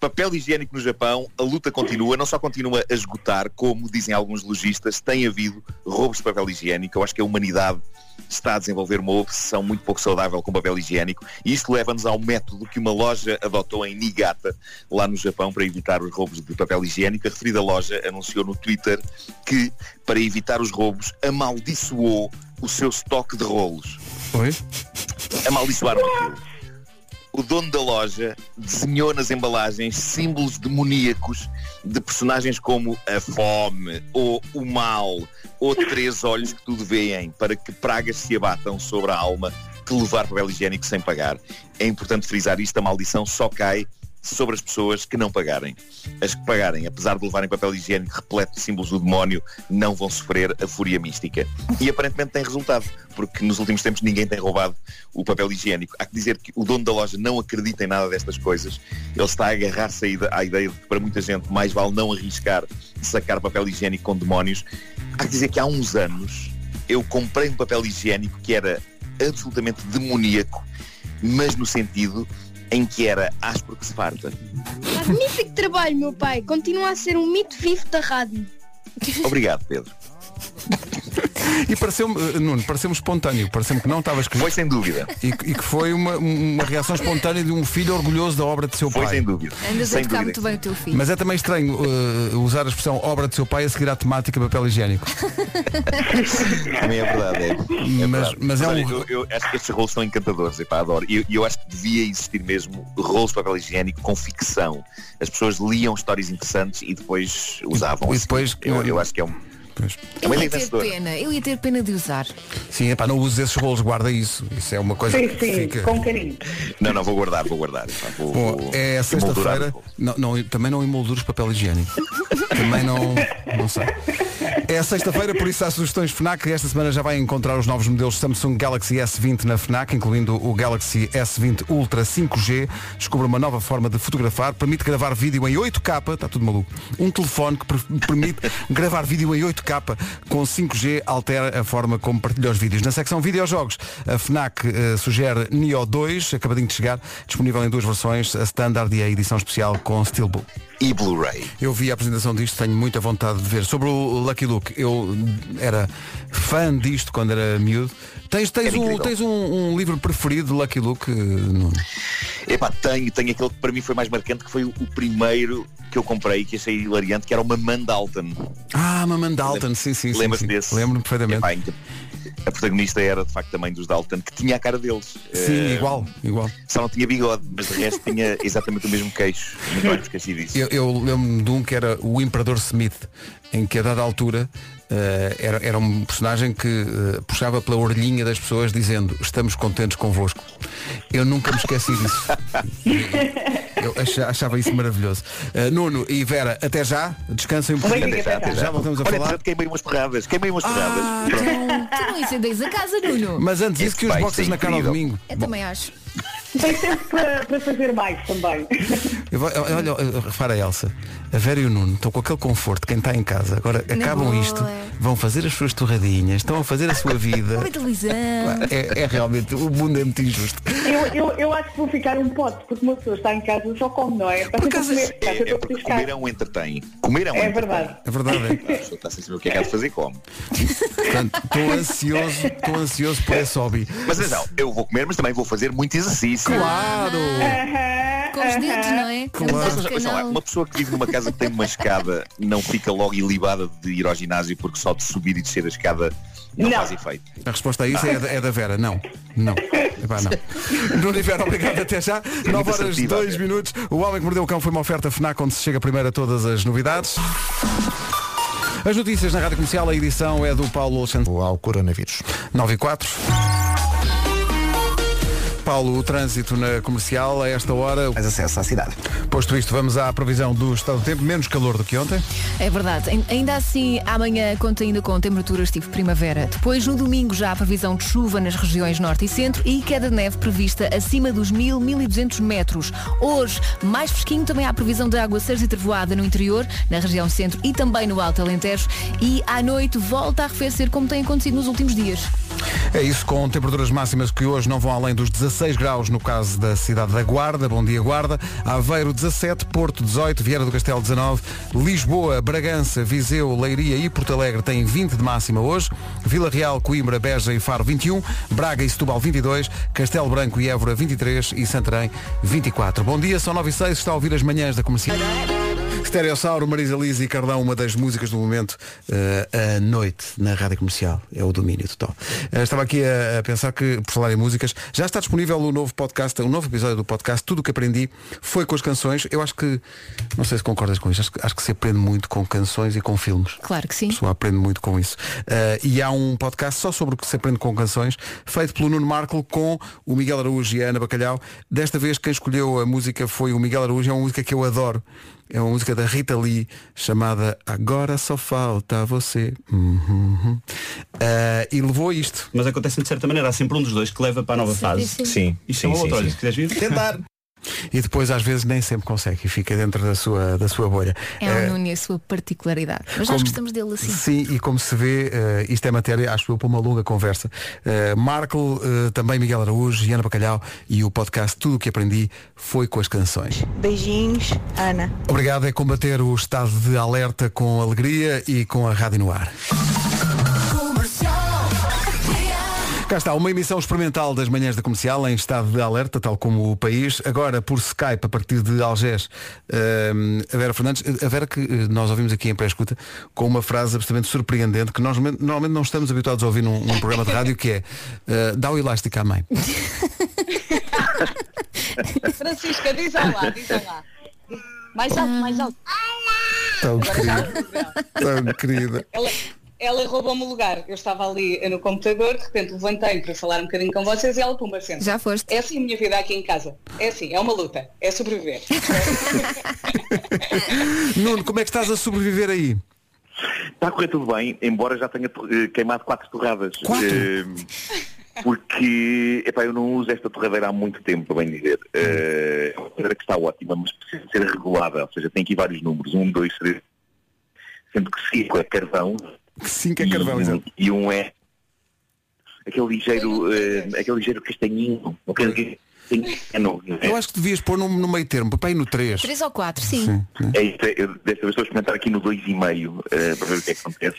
papel higiênico no Japão, a luta continua, não só continua a esgotar, como dizem alguns lojistas, tem havido roubos de papel higiênico. Eu acho que a humanidade está a desenvolver uma obsessão muito pouco saudável com papel higiênico e isto leva-nos ao método que uma loja adotou em Niigata, lá no Japão, para evitar os roubos de papel higiênico. A referida loja anunciou no Twitter que, para evitar os roubos, amaldiçoou o seu estoque de rolos Oi? amaldiçoaram aquilo. O dono da loja desenhou nas embalagens símbolos demoníacos de personagens como a fome, ou o mal, ou três olhos que tudo veem, para que pragas se abatam sobre a alma que levar papel higiênico sem pagar. É importante frisar isto, a maldição só cai sobre as pessoas que não pagarem. As que pagarem, apesar de levarem papel higiênico repleto de símbolos do demónio, não vão sofrer a fúria mística. E aparentemente tem resultado, porque nos últimos tempos ninguém tem roubado o papel higiênico. Há que dizer que o dono da loja não acredita em nada destas coisas. Ele está a agarrar-se à ide- à ideia de que para muita gente mais vale não arriscar sacar papel higiênico com demónios. Há que dizer que há uns anos eu comprei um papel higiênico que era absolutamente demoníaco, mas no sentido em que era áspero que se farta. Magnífico trabalho, meu pai. Continua a ser um mito vivo da rádio. Obrigado, Pedro. E pareceu-me, eh, Nuno, pareceu-me espontâneo, pareceu-me que não estava escrito. Foi sem dúvida. E, que- e que foi uma, uma reação espontânea de um filho orgulhoso da obra de seu Foi pai. sem dúvida. Andas a Sem tocar dúvida. muito bem o teu filho. Mas é também estranho eh, usar a expressão obra de seu pai a seguir à temática papel higiênico. Também é verdade, é. É Mas- verdade. mas é um- eu, eu acho que estes rolos são encantadores, epá, adoro. E eu, eu acho que devia existir mesmo rolos de papel higiênico com ficção. As pessoas liam histórias interessantes e depois usavam. e depois- eu, eu acho que é um. Pois. É Eu ia ter pena, eu ia ter pena de usar. Sim, epá, não uses esses rolos, guarda isso. Isso é uma coisa Sim, que sim, fica. com carinho. Não, não, vou guardar, vou guardar. vou, Bom, vou é sexta-feira. Não, não, também não emoldures papel higiênico. também não. Não sei. É sexta-feira, por isso há sugestões FNAC. Esta semana já vai encontrar os novos modelos Samsung Galaxy S20 na FNAC, incluindo o Galaxy S20 Ultra 5G. Descubra uma nova forma de fotografar. Permite gravar vídeo em 8K. Está tudo maluco. Um telefone que per- permite gravar vídeo em 8K com 5G altera a forma como partilha os vídeos. Na secção videojogos, a FNAC eh, sugere Neo 2, acabadinho de chegar, disponível em duas versões, a Standard e a edição especial com Steelbook. E Blu-ray. Eu vi a apresentação disto, tenho muita vontade de ver. Sobre o Lucky Luke, eu era fã disto quando era miúdo. Tens, tens, um, tens um, um livro preferido de Lucky Luke? eh? Epá, tenho, tenho aquele que para mim foi mais marcante, que foi o, o primeiro que eu comprei, que achei hilariante, que era uma Mandalton. Ah, Maman Dalton, sim, sim. sim, desse? Lembro-me perfeitamente. Epá, a protagonista era de facto também dos Dalton, que tinha a cara deles. Sim, Eh, igual, igual. Só não tinha bigode, mas de resto tinha exatamente o mesmo queixo. Muito bem, me esqueci disso. Eu, eu lembro-me de um que era o Imperador Smith, em que a dada altura eh, era, era um personagem que eh, puxava pela orelhinha das pessoas dizendo estamos contentes convosco. Eu nunca me esqueci disso. Eu acha- achava isso maravilhoso. Eh, Nuno e Vera, até já, descansem um bocadinho. Até já, até já. voltamos a Olha, falar. queimei umas porradas, queimei umas porradas. Ah, Pronto. Tu não incendias a casa, Nuno. Mas antes isso que os boxes na cara ao domingo. Eu também acho. Tem tempo para, para fazer mais também. Eu olha, repara Elsa, a Vera e o Nuno estão com aquele conforto, quem está em casa. Agora Na acabam boa. isto, vão fazer as suas torradinhas, estão a fazer a sua vida. Uma televisão. É, é realmente, o mundo é muito injusto. Eu, eu, eu acho que vou ficar um pote, porque uma pessoa está em casa só come, não é? A acaso, comer, É, é a porque comer é um entretém. Comer é um É entretém. verdade. É verdade, é. A pessoa está sem saber o que é que há de fazer come. Portanto, estou ansioso, estou ansioso por esse hobby. Mas atenção, eu vou comer, mas também vou fazer muito exercício. Claro! Com os dedos, não é? Claro. Mas, de mas, mas, canal. uma pessoa que vive numa casa que tem uma escada não fica logo ilibada de ir ao ginásio porque só de subir e descer a escada não, Não. faz efeito. A resposta a isso é, da- é da Vera. Não. Não. Epá, não. Nuno e Vera, obrigado até já. 9 horas assertiva, 2 Vera. minutos. O Homem que Mordeu o Cão foi uma oferta FNAC onde se chega primeiro a todas as novidades. As notícias na Rádio Comercial, a edição é do Paulo Alexandre. ao coronavírus. 9 e 4. Paulo, o trânsito na comercial a esta hora. Mais acesso à cidade. Posto isto, vamos à previsão do estado do tempo. Menos calor do que ontem. É verdade. Ain- Ainda assim, amanhã conta ainda com temperaturas tipo primavera. Depois, no domingo, já há previsão de chuva nas regiões norte e centro e queda de neve prevista acima dos 1000, 1200 metros. Hoje, mais fresquinho, também há previsão de aguaceiros e trevoada no interior, na região centro e também no Alto Alentejo. E à noite volta a arrefecer como tem acontecido nos últimos dias. É isso, com temperaturas máximas que hoje não vão além dos 16 graus no caso da cidade da Guarda. Bom dia, Guarda. Aveiro 17, Porto 18, Vieira do Castelo 19, Lisboa, Bragança, Viseu, Leiria e Porto Alegre têm 20 de máxima hoje. Vila Real, Coimbra, Beja e Faro 21, Braga e Setúbal 22, Castelo Branco e Évora 23 e Santarém 24. Bom dia, são 9 e 6, está a ouvir as manhãs da comercial. Estereossauro, Marisa Liz e Cardão, uma das músicas do momento, uh, a noite na rádio comercial. É o domínio total. Uh, estava aqui a, a, pensar que, por falar em músicas, já está disponível o novo podcast, o novo episódio do podcast, tudo o que aprendi foi com as canções. Eu acho que, não sei se concordas com isso, acho que, acho que se aprende muito com canções e com filmes. Claro que sim. A pessoa aprende muito com isso. Uh, e há um podcast só sobre o que se aprende com canções, feito pelo Nuno Marco com o Miguel Araújo e a Ana Bacalhau. Desta vez quem escolheu a música foi o Miguel Araújo, é uma música que eu adoro. É uma música da Rita Lee chamada Agora Só Falta Você. Uhum. Uh, e levou a isto. Mas acontece de certa maneira, há sempre um dos dois que leva para a nova Sim, fase. sim. Sim, Isto sim, é um sim, outro, olha, se quiseres vir, tentar. E depois às vezes nem sempre consegue e fica dentro da sua, da sua bolha. É Eh, o Nuno e a sua particularidade. Mas como- nós gostamos dele assim. Sim, e como se vê, eh, isto é matéria, acho eu, para uma longa conversa. Uh, Marco, eh, também Miguel Araújo, Ana Bacalhau e o podcast Tudo o que aprendi foi com as canções. Beijinhos, Ana. Obrigado é combater o estado de alerta com alegria e com a rádio no ar. Cá está, uma emissão experimental das manhãs da comercial em estado de alerta, tal como o país. Agora, por Skype, a partir de Algés, hum, a Vera Fernandes, a Vera que eh, nós ouvimos aqui em pré-escuta, com uma frase absolutamente surpreendente que nós normalmente- não estamos habituados a ouvir num, num programa de rádio, que é eh, dá o elástico à mãe. Francisca, diz olá, diz olá. Mais alto, mais alto. Tão querida. Tão querida. Ela, roubou-me o lugar. Eu estava ali no computador, de repente levantei para falar um bocadinho com vocês e ela pumba sempre. Já foste. É assim a minha vida aqui em casa. É assim, é uma luta. É sobreviver. Nuno, como é que estás a sobreviver aí? Está a correr tudo bem, embora já tenha eh, queimado quatro torradas. Quatro? Eh, porque epá, eu não uso esta torradeira há muito tempo, para bem dizer. Eh, É uma torradeira que está ótima, mas precisa ser regulada. Ou seja, tem aqui vários números. Um, dois, três. Sendo que cinco é carvão. Cinco é carvão, e, exato. e um é aquele ligeiro, eh, aquele ligeiro castanhinho. Aquele castanho. Eu acho que devias pôr no, no meio termo, para ir no 3. Três ou quatro, sim. É isso, é, eu desta vez estou a experimentar aqui no 2,5 eh, para ver o que é que acontece.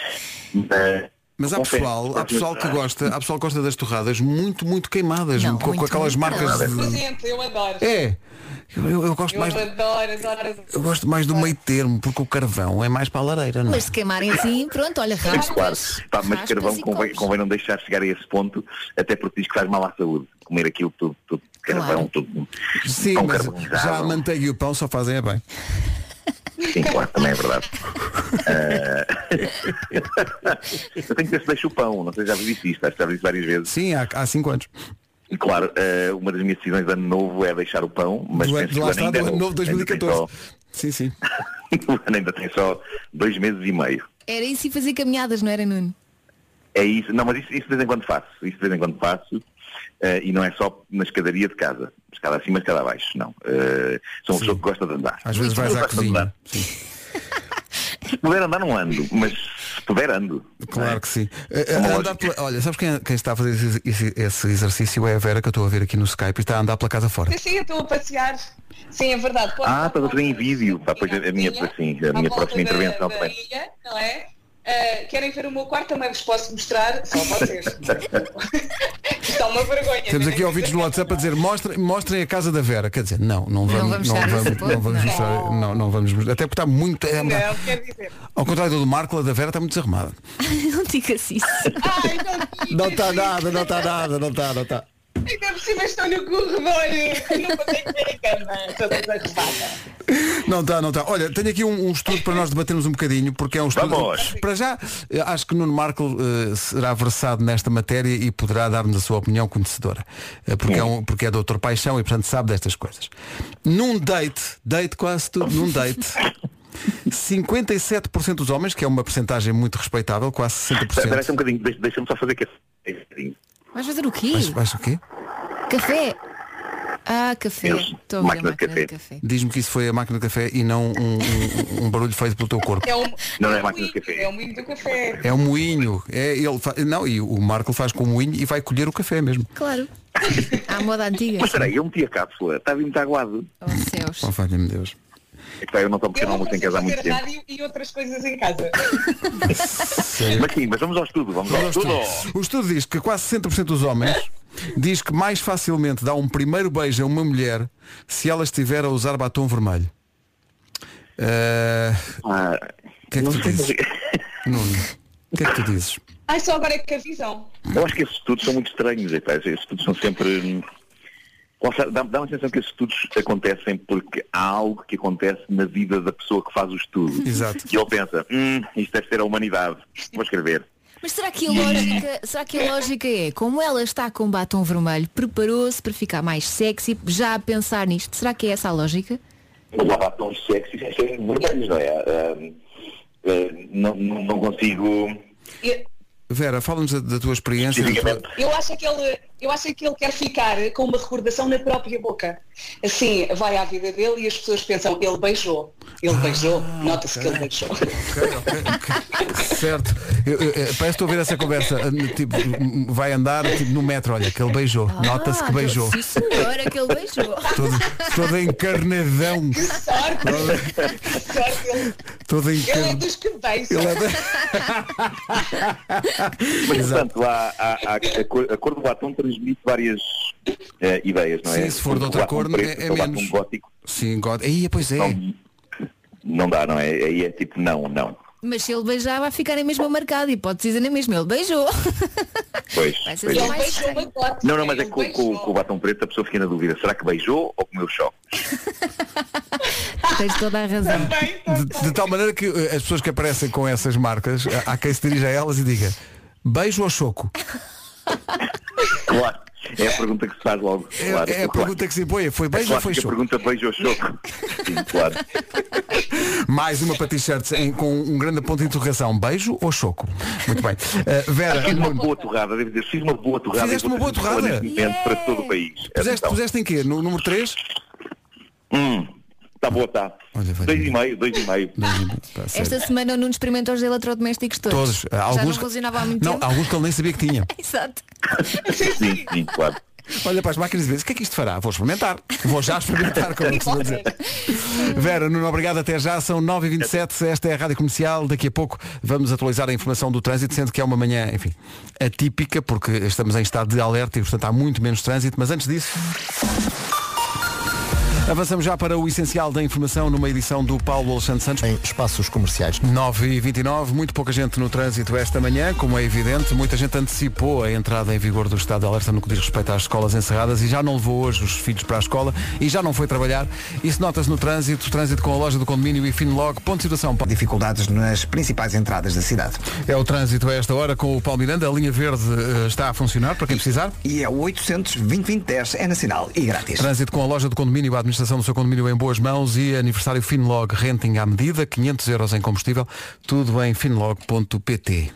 Mas, Mas há confesso, pessoal, há pessoal que gosta, há pessoal que gosta das torradas muito, muito queimadas, Não, com, com muito, aquelas muito marcas de... Eu adoro. É. Eu, eu- eu gosto Eu mais. adoro, adoro, adoro. Eu gosto mais do meio termo, porque o carvão é mais para a lareira, não é? Mas se queimarem assim, pronto, olha, Claro, raspas. pá, mas raspas carvão convém, convém não deixar chegar a esse ponto, até porque diz que faz mal à saúde. Comer aquilo tudo, tudo carvão, Claro. tudo. Sim, pão mas já a manteiga e o pão só fazem é bem. Sim, claro, também é verdade. Ah, eu tenho que ver se deixo o pão, não sei se já vi isto, acho que já vi isso várias vezes. Sim, há, há cinco anos. E claro, eh, uma das minhas decisões de ano novo é deixar o pão, mas do, penso que lá o ano ainda do é ano novo tem 2014. Sim, sim. só- o ano ainda tem só dois meses e meio. Era isso e fazer caminhadas, não era, Nuno? É isso, não, mas isso, isso de vez em quando faço, isso de vez em quando faço, eh, e não é só na escadaria de casa, escada acima, escada abaixo, não. Eh, sou uma pessoa que gosta de andar. Às vezes vais à cozinha. Se puder andar não ando, mas se puder ando. Claro que sim. Uma andar lógica. pela- Olha, sabes quem, quem está a fazer esse, esse- esse exercício é a Vera, que eu estou a ver aqui no Skype, e está a andar pela casa fora. Sim, sim, eu estou a passear. Sim, é verdade. Pode- Ah, estás a fazer em vídeo. Pá, pois a a minha, assim, a minha próxima da- intervenção da também. ilha, não é? Ah, querem ver o meu quarto? Também vos posso mostrar. Só vocês. Isto é uma vergonha. Temos aqui ouvidos no WhatsApp a dizer mostrem, mostrem a casa da Vera. Quer dizer, não, não vamos, vamos não vamos, não vamos não. mostrar, não, não vamos mostrar. Até porque está muito. é, Não, quer dizer. ao contrário do Marco, a da Vera está muito desarrumada. não digas isso. Ai, não, Não está nada, não está nada, não está, não está. Ainda por cima estou no corredor. Não ver a cama. Estou desarrumada. Não está, não está. Olha, tenho aqui um, um estudo para nós debatermos um bocadinho, porque é um estudo. Vamos. Para já, eh, acho que Nuno Marco eh, será versado nesta matéria e poderá dar-nos a sua opinião conhecedora. Eh, porque, é um, porque é doutor paixão e portanto sabe destas coisas. Num date, date quase tudo, num date. 57% dos homens, que é uma percentagem muito respeitável, quase Espera 60%. espera um bocadinho, deixa- deixa-me só fazer um bocadinho. Vais fazer o quê? Vais, vais o quê? Café. Ah, café. Eu- Estou a ver a máquina de café. café. Diz-me que isso foi a máquina de café e não um, um- um barulho feito pelo teu corpo. É um, Não, não é um máquina de café. É um moinho do café. É um moinho. É, ele fa- Não, e o Marco faz com o moinho e vai colher o café mesmo. Claro. À moda antiga. Mas espera aí, eu meti a cápsula, estava muito aguado. Oh céus. Oh, valha-me Deus. Epá, eu não estou pequeno Eu não almoço em casa há muito tempo. rádio e outras coisas em casa. Mas sim, mas vamos ao estudo, vamos ao estudo. O estudo diz que quase 60% dos homens diz que mais facilmente dá um primeiro beijo a uma mulher se ela estiver a usar batom vermelho. Eh, Ah, O que é que tu dizes? Nuno, o que é que tu dizes? Ai, só agora é que a visão. Eu acho que esses estudos são muito estranhos, epá, esses estudos são sempre. Dá, dá uma sensação que esses estudos acontecem porque há algo que acontece na vida da pessoa que faz o estudo. Exato. E ele pensa, hum, isto deve ser a humanidade. Vou escrever. Mas será que a lógica, será que a lógica é, como ela está com batom vermelho, preparou-se para ficar mais sexy, já a pensar nisto? Será que é essa a lógica? Mas há batons sexy sem serem vermelhos, não é? Ah, ah, não, não consigo. Vera, fala-nos da, da tua experiência. da tua- eu acho que ele, eu acho que ele quer ficar com uma recordação na própria boca. Assim, vai à vida dele e as pessoas pensam, ele beijou. Ele beijou. Nota-se que ele beijou. Certo. Eu, eu, eu, parece que estou a ver essa conversa. eh, Tipo, vai andar tipo, no metro, olha, que ele beijou. Nota-se que beijou. Sim, senhora, que ele beijou. Todo, todo encarnadão. Que sorte! Que sorte! Ele, Todo ele é dos que beijam. É da- Mas, portanto, há, há- há- a, cor, a cor do batom transmite várias eh, ideias, não é? Sim, se for de outra cor, preto, é- é menos. gótico, Sim, God. Aí, pois é. não, não dá, não é? Aí é tipo, não, não. Mas se ele beijar vai ficar na mesma marcada e pode dizer na mesma, ele beijou. Pois, Vai ser pois. Ele beijou bote. Não, não, mas é que com, com- com o batom preto a pessoa fica na dúvida. Será que beijou ou comeu choque? Tens toda a razão. De, de tal maneira que eh, as pessoas que aparecem com essas marcas, há há quem se dirija a elas e diga beijo ou choco? Claro. É a pergunta que se faz logo. É, claro, é a pergunta que se impõe. Foi beijo ou foi choco? pergunta beijo ou choque? Sim, claro. Mais uma para t-shirts com um grande ponto de interrogação. Beijo ou choco? Muito bem. Eh, Vera, Fiz uma boa torrada, devo dizer, fiz uma boa torrada. Fizeste uma boa torrada? momento Para todo o país. puseste, Atenção. puseste em quê? No número 3? Hum, tá boa, tá. Olha, vai dois e meio, dois e meio. Esta semana o Nuno experimentou os eletrodomésticos todos. Todos. Eh, Já Alguns, não funcionava há muito não, tempo. alguns que ele nem sabia que tinha. Exato. Sim, sim, claro. Olha para as máquinas e vês, o que é que isto fará? Vou experimentar. Vou já experimentar, como é se vai dizer. Vera, Nuno, obrigado. Até já. São 9h27. Esta é a Rádio Comercial. Daqui a pouco vamos atualizar a informação do trânsito, sendo que é uma manhã, enfim, atípica, porque estamos em estado de alerta e, portanto, há muito menos trânsito. Mas antes disso... Avançamos já para o essencial da informação numa edição do Paulo Alexandre Santos. Em espaços comerciais. 9 e 29 muito pouca gente no trânsito esta manhã, como é evidente. Muita gente antecipou a entrada em vigor do estado de alerta no que diz respeito às escolas encerradas e já não levou hoje os filhos para a escola e já não foi trabalhar. Isso nota-se no trânsito, trânsito com a loja do condomínio e Finlog. Ponto de situação. Dificuldades nas principais entradas da cidade. É o trânsito a esta hora com o Paulo Miranda. A linha verde eh, está a funcionar para quem precisar. E é o 800 é nacional e grátis. Trânsito com a loja do condomínio, a administração do seu condomínio em boas mãos e aniversário Finlog renting à medida, 500 euros em combustível, tudo em finlog.pt.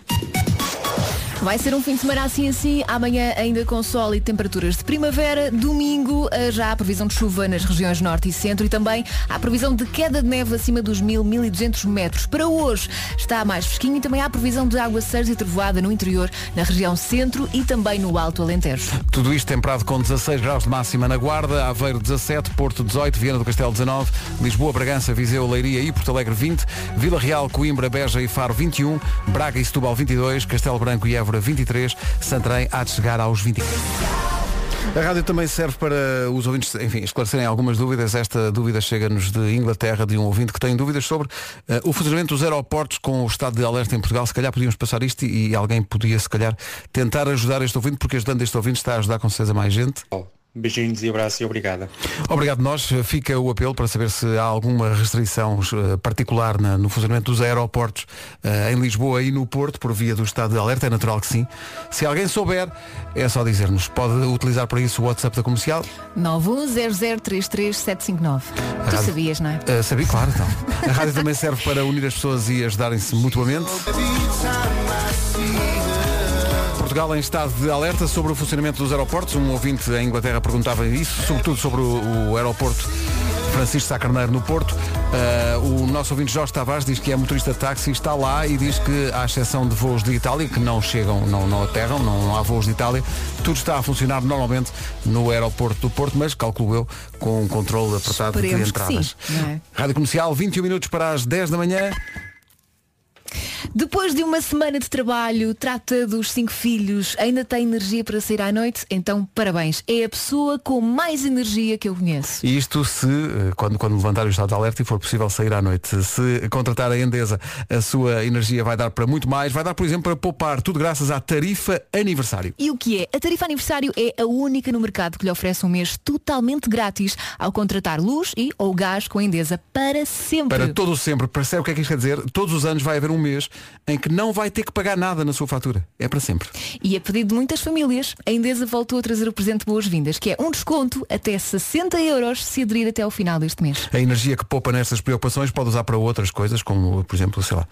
Vai ser um fim de semana assim assim, amanhã ainda com sol e temperaturas de primavera, domingo eh, já há previsão de chuva nas regiões norte e centro e também há previsão de queda de neve acima dos 1000, 1200 metros. Para hoje está mais fresquinho e também há previsão de aguaceiros e trovoada no interior, na região centro e também no Alto Alentejo. Tudo isto temperado com 16 graus de máxima na Guarda, Aveiro 17, Porto 18, Viana do Castelo 19, Lisboa, Bragança, Viseu, Leiria e Porto Alegre 20, Vila Real, Coimbra, Beja e Faro 21, Braga e Setúbal 22, Castelo Branco e Évora 23, Santarém há de chegar aos 20. A rádio também serve para os ouvintes, enfim, esclarecerem algumas dúvidas. Esta dúvida chega-nos de Inglaterra, de um ouvinte que tem dúvidas sobre eh, o funcionamento dos aeroportos com o estado de alerta em Portugal. Se calhar podíamos passar isto e, e alguém podia, se calhar, tentar ajudar este ouvinte, porque ajudando este ouvinte está a ajudar com certeza mais gente. Beijinhos e abraços e obrigada. Obrigado nós. Fica o apelo para saber se há alguma restrição eh, particular no funcionamento dos aeroportos eh, em Lisboa e no Porto por via do estado de alerta. É natural que sim. Se alguém souber, é só dizer-nos. Pode utilizar para isso o WhatsApp da comercial. 910033759. Tu Rádio- sabias, não é? Uh, sabia, claro, então. A rádio também serve para unir as pessoas e ajudarem-se mutuamente. Portugal em estado de alerta sobre o funcionamento dos aeroportos. Um ouvinte em Inglaterra perguntava isso, sobretudo sobre o, o aeroporto Francisco Sá Carneiro no Porto. Uh, o nosso ouvinte Jorge Tavares diz que é motorista de táxi, está lá e diz que, à exceção de voos de Itália, que não chegam, não, não aterram, não, não há voos de Itália, tudo está a funcionar normalmente no aeroporto do Porto, mas calculo eu com um controle apertado de Esperemos que entradas. sim, é? Rádio Comercial, 21 minutos para as 10 da manhã. Depois de uma semana de trabalho, trata dos cinco filhos, ainda tem energia para sair à noite? Então, parabéns. É a pessoa com mais energia que eu conheço. E isto se, eh, quando, quando levantar o estado de alerta e for possível sair à noite. Se contratar a Endesa, a sua energia vai dar para muito mais. Vai dar, por exemplo, para poupar. Tudo graças à tarifa aniversário. E o que é? A tarifa aniversário é a única no mercado que lhe oferece um mês totalmente grátis ao contratar luz e ou gás com a Endesa para sempre. Para todo o sempre. Percebe o que é que isto quer dizer? Todos os anos vai haver um mês em que não vai ter que pagar nada na sua fatura. É para sempre. E a pedido de muitas famílias, a Endesa voltou a trazer o presente boas-vindas, que é um desconto até 60 euros se aderir até ao final deste mês. A energia que poupa nestas preocupações pode usar para outras coisas, como, por exemplo, sei lá,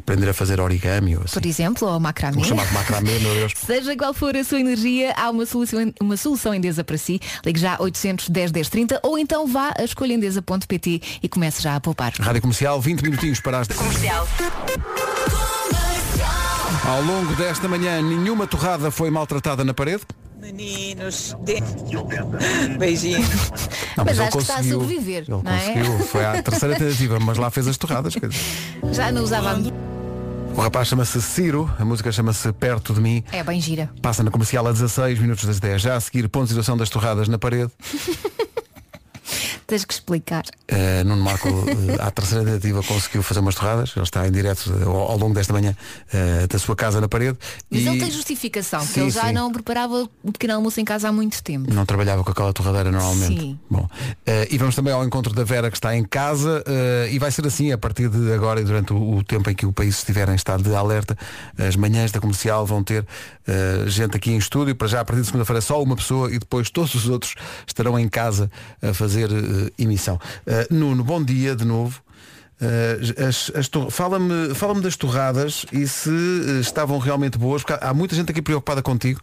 aprender a fazer origami ou assim. Por exemplo, ou macramê. O chamado macramê, meu Deus. Seja qual for a sua energia, há uma solução, uma solução Endesa para si. Ligue já 810 1030 ou então vá a escolhaendesa.pt e comece já a poupar. Rádio Comercial, 20 minutinhos para as... Comercial. Ao longo desta manhã, nenhuma torrada foi maltratada na parede. Meninos, de... beijinhos. Não, Mas ele acho que está a conseguiu. sobreviver, Ele não é? conseguiu. Foi a terceira tentativa, mas lá fez as torradas. quer dizer. Já não usava. O rapaz chama-se Ciro, a música chama-se Perto de Mim. É bem gira. Passa na comercial a 16 minutos das 10. Já a seguir, ponto de situação das torradas na parede. Tens que explicar. Uh, Nuno Marco, uh, à terceira tentativa, conseguiu fazer umas torradas. Ele está em direto uh, ao, ao longo desta manhã uh, da sua casa na parede. Mas e ele tem justificação, porque Sim, ele já sim. não preparava o pequeno almoço em casa há muito tempo. não trabalhava com aquela torradeira normalmente. Sim. Bom, e vamos também ao encontro da Vera que está em casa e vai ser assim a partir de agora e durante o, o tempo em que o país estiver em estado de alerta. As manhãs da comercial vão ter gente aqui em estúdio, para já a partir de segunda-feira só uma pessoa e depois todos os outros estarão em casa a fazer uh, emissão. Uh, Nuno, bom dia de novo. Uh, as- as tor- Fala-me fala das torradas e se uh, estavam realmente boas, porque há, há muita gente aqui preocupada contigo,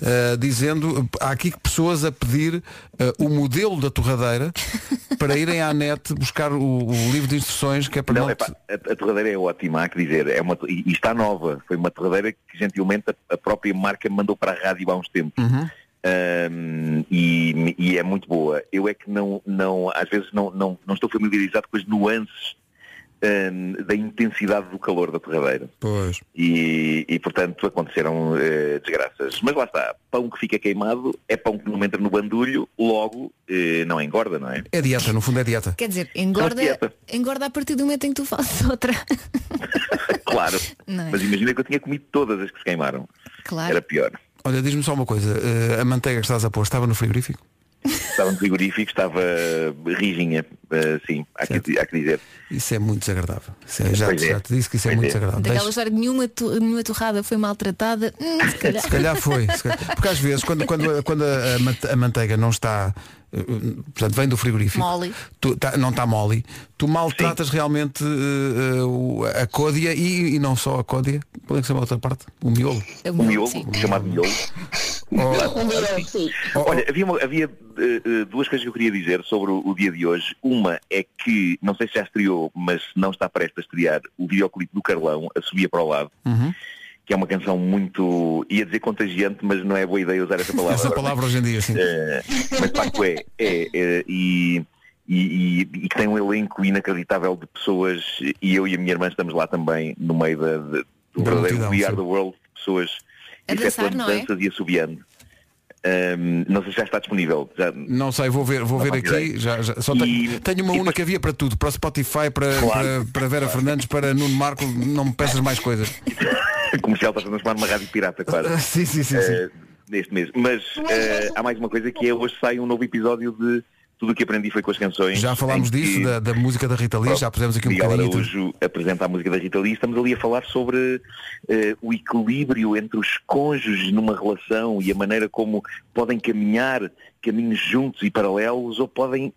uh, dizendo, há aqui pessoas a pedir uh, o modelo da torradeira para irem à net buscar o, o livro de instruções que é para Não, não. epá, a, a torradeira é ótima, há que dizer. É uma, e, e está nova. Foi uma torradeira que gentilmente a, a própria marca mandou para a rádio há uns tempos. Uhum. Ahm, e, e é muito boa. Eu é que não, não às vezes não, não, não estou familiarizado com as nuances ahm, da intensidade do calor da torradeira. Pois. E, e, portanto aconteceram eh, desgraças. Mas lá está, pão que fica queimado é pão que não entra no bandulho, logo eh, não engorda, não é? É dieta, no fundo é dieta. Quer dizer, engorda, dieta. engorda a partir do momento em que tu fazes outra. Claro. É? Mas imagina que eu tinha comido todas as que se queimaram. Claro. Era pior. Olha, diz-me só uma coisa, uh, a manteiga que estás a pôr estava no frigorífico? Estava no frigorífico, estava rijinha, eh, sim, há que, há que dizer. Isso é muito desagradável. Isso é- já, é. já te disse que isso é Pois muito é. desagradável. Daquela história de nenhuma, tu- nenhuma torrada foi maltratada. Hum, se calhar. Se calhar foi. se calhar. Porque às vezes, quando, quando, quando a, a mante- a manteiga não está, portanto, vem do frigorífico, Mole. tu- tá- não está mole, tu maltratas realmente eh, eh, o- a códia e, e não só a códia, qual é que se chama a outra parte? O miolo. O miolo, chamado miolo. Olha, havia, uma- havia, eh, duas coisas que eu queria dizer sobre o, o dia de hoje. Uma é que, não sei se já estreou, mas não está prestes a estrear, o videoclipe do Carlão, A Subia para o Lado, Uhum. Que é uma canção muito, ia dizer contagiante, mas não é boa ideia usar essa palavra. Essa agora, palavra hoje em dia, sim. Eh, mas de facto é, é, é, e, e, e- e que tem um elenco inacreditável de pessoas e eu e a minha irmã estamos lá também no meio da, de- do Da verdadeiro We Are the World de pessoas A dançar, é? danças e assobiando. Ahm, não sei se já está disponível. Já, Não sei, vou ver, vou Não ver aqui. Já, já- só E- tenho, tenho uma única via para tudo, para o Spotify, para, Claro. para, para Vera Fernandes, para Nuno Marco, não me peças mais coisas. comercial está a transformar numa rádio pirata, claro. sim, sim, sim, sim. Eh, neste mês. Mas eh, há mais uma coisa que é hoje sai um novo episódio de Tudo o que aprendi foi com as canções. Já falámos em que- disso, da, da música da Rita Lee, já pusemos aqui um Miguel bocadinho. Araújo apresenta a música da Rita Lee estamos ali a falar sobre eh, o equilíbrio entre os cônjuges numa relação e a maneira como podem caminhar caminhos juntos e paralelos ou podem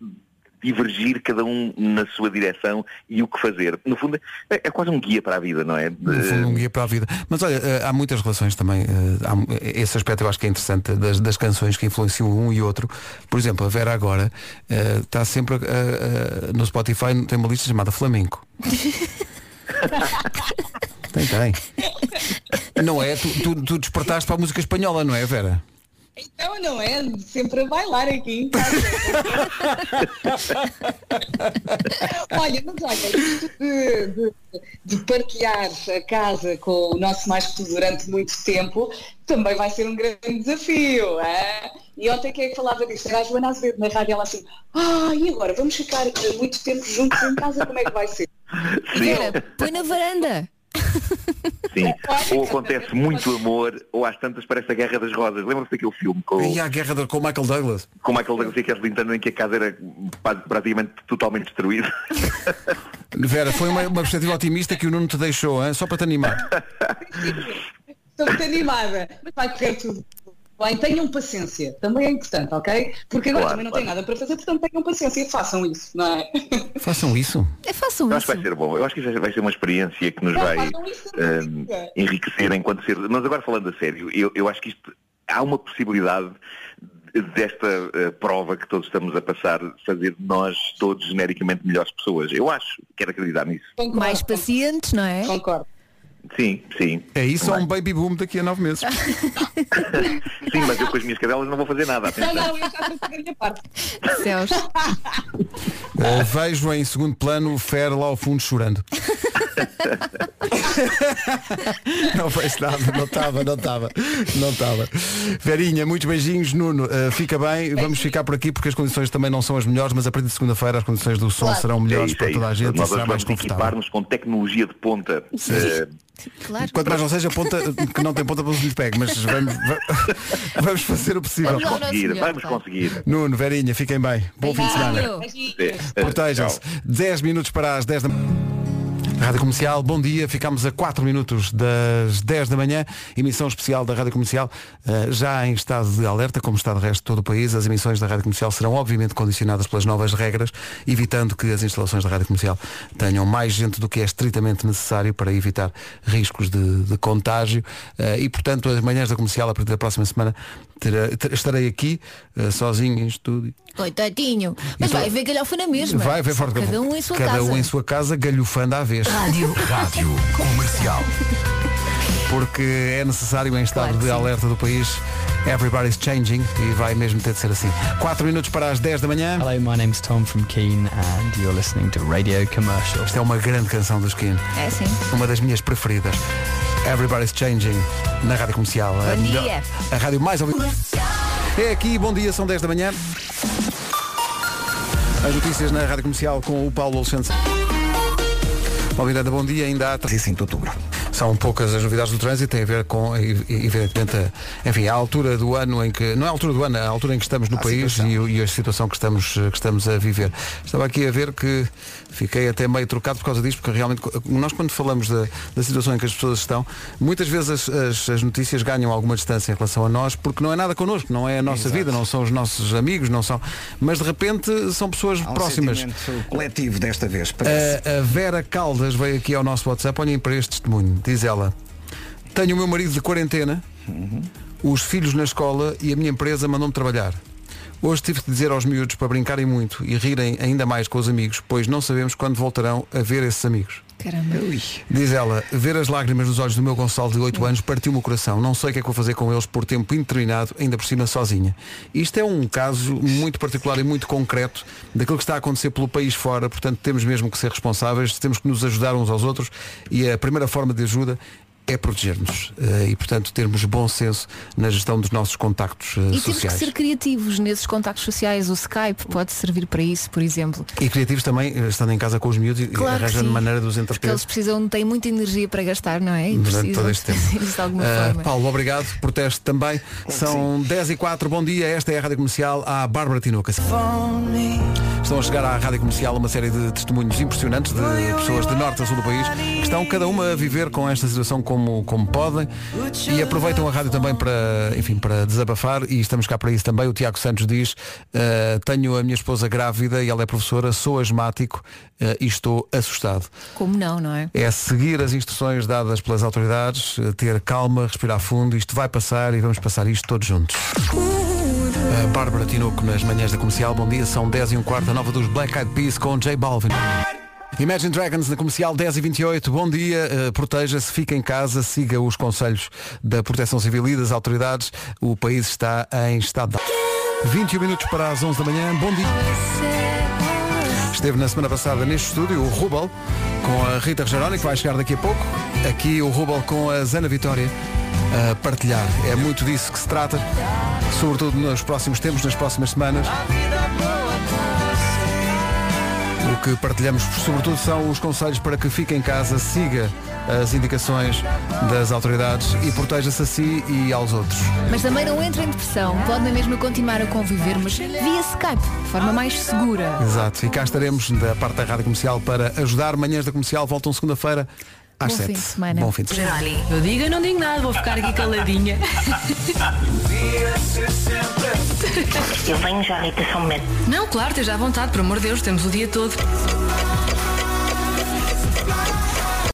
divergir cada um na sua direção e o que fazer. No fundo, é, é quase um guia para a vida, não é? No fundo, um guia para a vida. Mas olha, eh, há muitas relações também. eh, esse aspecto eu acho que é interessante das, das canções que influenciam um e outro. Por exemplo, a Vera agora eh, está sempre no Spotify, tem uma lista chamada Flamenco. tem, tem. Não é? Tu, tu, tu despertaste para a música espanhola, não é, Vera? Então não é? Sempre a bailar aqui em casa. olha, mas olha, isto de, de, de partilhar a casa com o nosso mais durante muito tempo também vai ser um grande desafio. é? E ontem quem é que falava disto? Era a Joana Azevedo na rádio, ela assim, ah, e agora? Vamos ficar eh, muito tempo juntos em casa, como é que vai ser? Vera, põe na varanda. Sim. Ou acontece muito amor, ou às tantas parece a Guerra das Rosas. Lembra-se daquele filme com, E a guerra com o Michael Douglas. com Michael Douglas e Kathleen Turner em que a casa era pa- praticamente totalmente destruída? Vera, foi uma, uma perspectiva otimista que o Nuno te deixou, hein? só para te animar. Estou muito animada, vai correr tudo. Bem, tenham paciência, também é importante, ok? Porque agora Claro, também não claro. têm nada para fazer, portanto tenham paciência e façam isso, não é? Façam isso. É façam Eu acho isso. que vai ser bom. Eu acho que isso vai ser uma experiência que nos Não, vai isso, hum, enriquecer enquanto ser. Mas agora falando a sério, eu, eu acho que isto há uma possibilidade desta eh, prova que todos estamos a passar fazer de nós todos genericamente melhores pessoas. Eu acho, quero acreditar nisso. Mais pacientes, não é? Concordo. Sim, sim. É isso ou um baby boom daqui a nove meses? Sim, mas eu com as minhas cadelas não vou fazer nada. Não, não, eu já estou a minha parte. Céus. Uh, vejo em segundo plano o Fer lá ao fundo chorando. não fez nada, não estava, não estava, não estava. Verinha, muitos beijinhos, Nuno, uh, fica bem, vamos ficar por aqui porque as condições também não são as melhores, mas a partir de segunda-feira as condições do som Claro. serão melhores É isso, para é toda a gente e Nós será mais vamos confortável. equipar-nos com tecnologia de ponta. Eh, Claro. Quanto mais não seja ponta, que não tem ponta para lhe pegue, mas vamos, va- vamos fazer o possível. vamos conseguir, vamos conseguir. Nuno, Verinha, fiquem bem. Bom fim de semana. Protejam-se. tchau. 10 minutos para as 10 da Rádio Comercial, bom dia. Ficámos a 4 minutos das 10 da manhã. Emissão especial da Rádio Comercial, eh, já em estado de alerta, como está de resto todo o país. As emissões da Rádio Comercial serão obviamente condicionadas pelas novas regras, evitando que as instalações da Rádio Comercial tenham mais gente do que é estritamente necessário para evitar riscos de, de contágio. Eh, E, portanto, as manhãs da Comercial, a partir da próxima semana, terá- ter- estarei aqui, eh, sozinho em estúdio. Coitadinho. Mas Então- vai ver galhofa na mesma. Vai ver forte Cada um em sua Cada casa. um em sua casa, galhofando à vez. Rádio. Rádio Comercial. Porque é necessário em estado Claro de sim. alerta do país. Everybody's changing e vai mesmo ter de ser assim. 4 minutos para as 10 da manhã. Hello, my name's Tom from Keen and you're listening to Radio Commercial. Esta é uma grande canção dos Skin. É sim. Uma das minhas preferidas. Everybody's changing na rádio comercial. a, Bom melhor- dia. a rádio mais ouvida. É aqui, bom dia, são 10 da manhã. As notícias na rádio comercial com o Paulo Alexandre. Paulo Miranda, bom dia. Ainda há 35 de outubro. São poucas as novidades do trânsito, tem a ver com, evidentemente, a, enfim, a altura do ano em que, não é a altura do ano, é a altura em que estamos no A país situação. e, e a situação que estamos, que estamos a viver. Estava aqui a ver que fiquei até meio trocado por causa disto, porque realmente nós quando falamos da, da situação em que as pessoas estão, muitas vezes as, as- as notícias ganham alguma distância em relação a nós, porque não é nada connosco, não é a nossa vida, não são os nossos amigos, não são. Mas de repente são pessoas Há um próximas. coletivo desta vez. Parece. A, a Vera Caldas veio aqui ao nosso WhatsApp, olhem para este testemunho. Diz ela, tenho o meu marido de quarentena, os filhos na escola e a minha empresa mandou-me trabalhar. Hoje tive que dizer aos miúdos para brincarem muito e rirem ainda mais com os amigos, pois não sabemos quando voltarão a ver esses amigos. Caramba. Diz ela, ver as lágrimas nos olhos do meu Gonçalo de 8 anos partiu-me o coração. Não sei o que é que vou fazer com eles por tempo indeterminado, ainda por cima sozinha. Isto é um caso muito particular e muito concreto daquilo que está a acontecer pelo país fora, portanto temos mesmo que ser responsáveis, temos que nos ajudar uns aos outros e a primeira forma de ajuda é proteger-nos eh, e, portanto, termos bom senso na gestão dos nossos contactos eh, E temos que sociais. ser criativos nesses contactos sociais. O Skype pode servir para isso, por exemplo. E criativos também, eh, estando em casa com os miúdos e Claro que arranjando maneira de os Porque entreter. eles precisam, têm muita energia para gastar, não é? E durante todo este tempo. de alguma Ah, forma. Paulo, obrigado por teste também. São 10 e 4, bom dia. Esta é a Rádio Comercial, à Bárbara Tinoca. Estão a chegar à Rádio Comercial uma série de testemunhos impressionantes de pessoas de norte a sul do país que estão cada uma a viver com esta situação como, como podem e aproveitam a rádio também para, enfim, para desabafar e estamos cá para isso também. O Tiago Santos diz, ah, tenho a minha esposa grávida e ela é professora, sou asmático ah, e estou assustado. Como não, não é? É seguir as instruções dadas pelas autoridades, eh, ter calma, respirar fundo, isto vai passar e vamos passar isto todos juntos. A Bárbara Tinoco nas manhãs da comercial, bom dia, são 10 e um quarto, a nova dos Black Eyed Peas com J Balvin. Imagine Dragons na comercial 10 e 28 Bom dia, eh, proteja-se, fique em casa, siga os conselhos da Proteção Civil e das autoridades. O país está em estado de... 21 minutos para as 11 da manhã. Bom dia. Esteve na semana passada neste estúdio o Rubel com a Rita Rogeroni, que vai chegar daqui a pouco. Aqui o Rubel com a Zana Vitória a partilhar. É muito disso que se trata, sobretudo nos próximos tempos, nas próximas semanas. O que partilhamos, sobretudo, são os conselhos para que fique em casa, siga as indicações das autoridades e proteja-se a si e aos outros. Mas também não entra em depressão. Pode na mesma continuar a conviver, mas via Skype, de forma mais segura. Exato. E cá estaremos da parte da Rádio Comercial para ajudar. Manhãs da Comercial voltam segunda-feira às Bom 7. Fim de semana. Bom fim de semana. Eu digo, eu não digo nada, vou ficar aqui caladinha. eu venho já, à só um. Não, claro, esteja à vontade, por amor de Deus, temos o dia todo.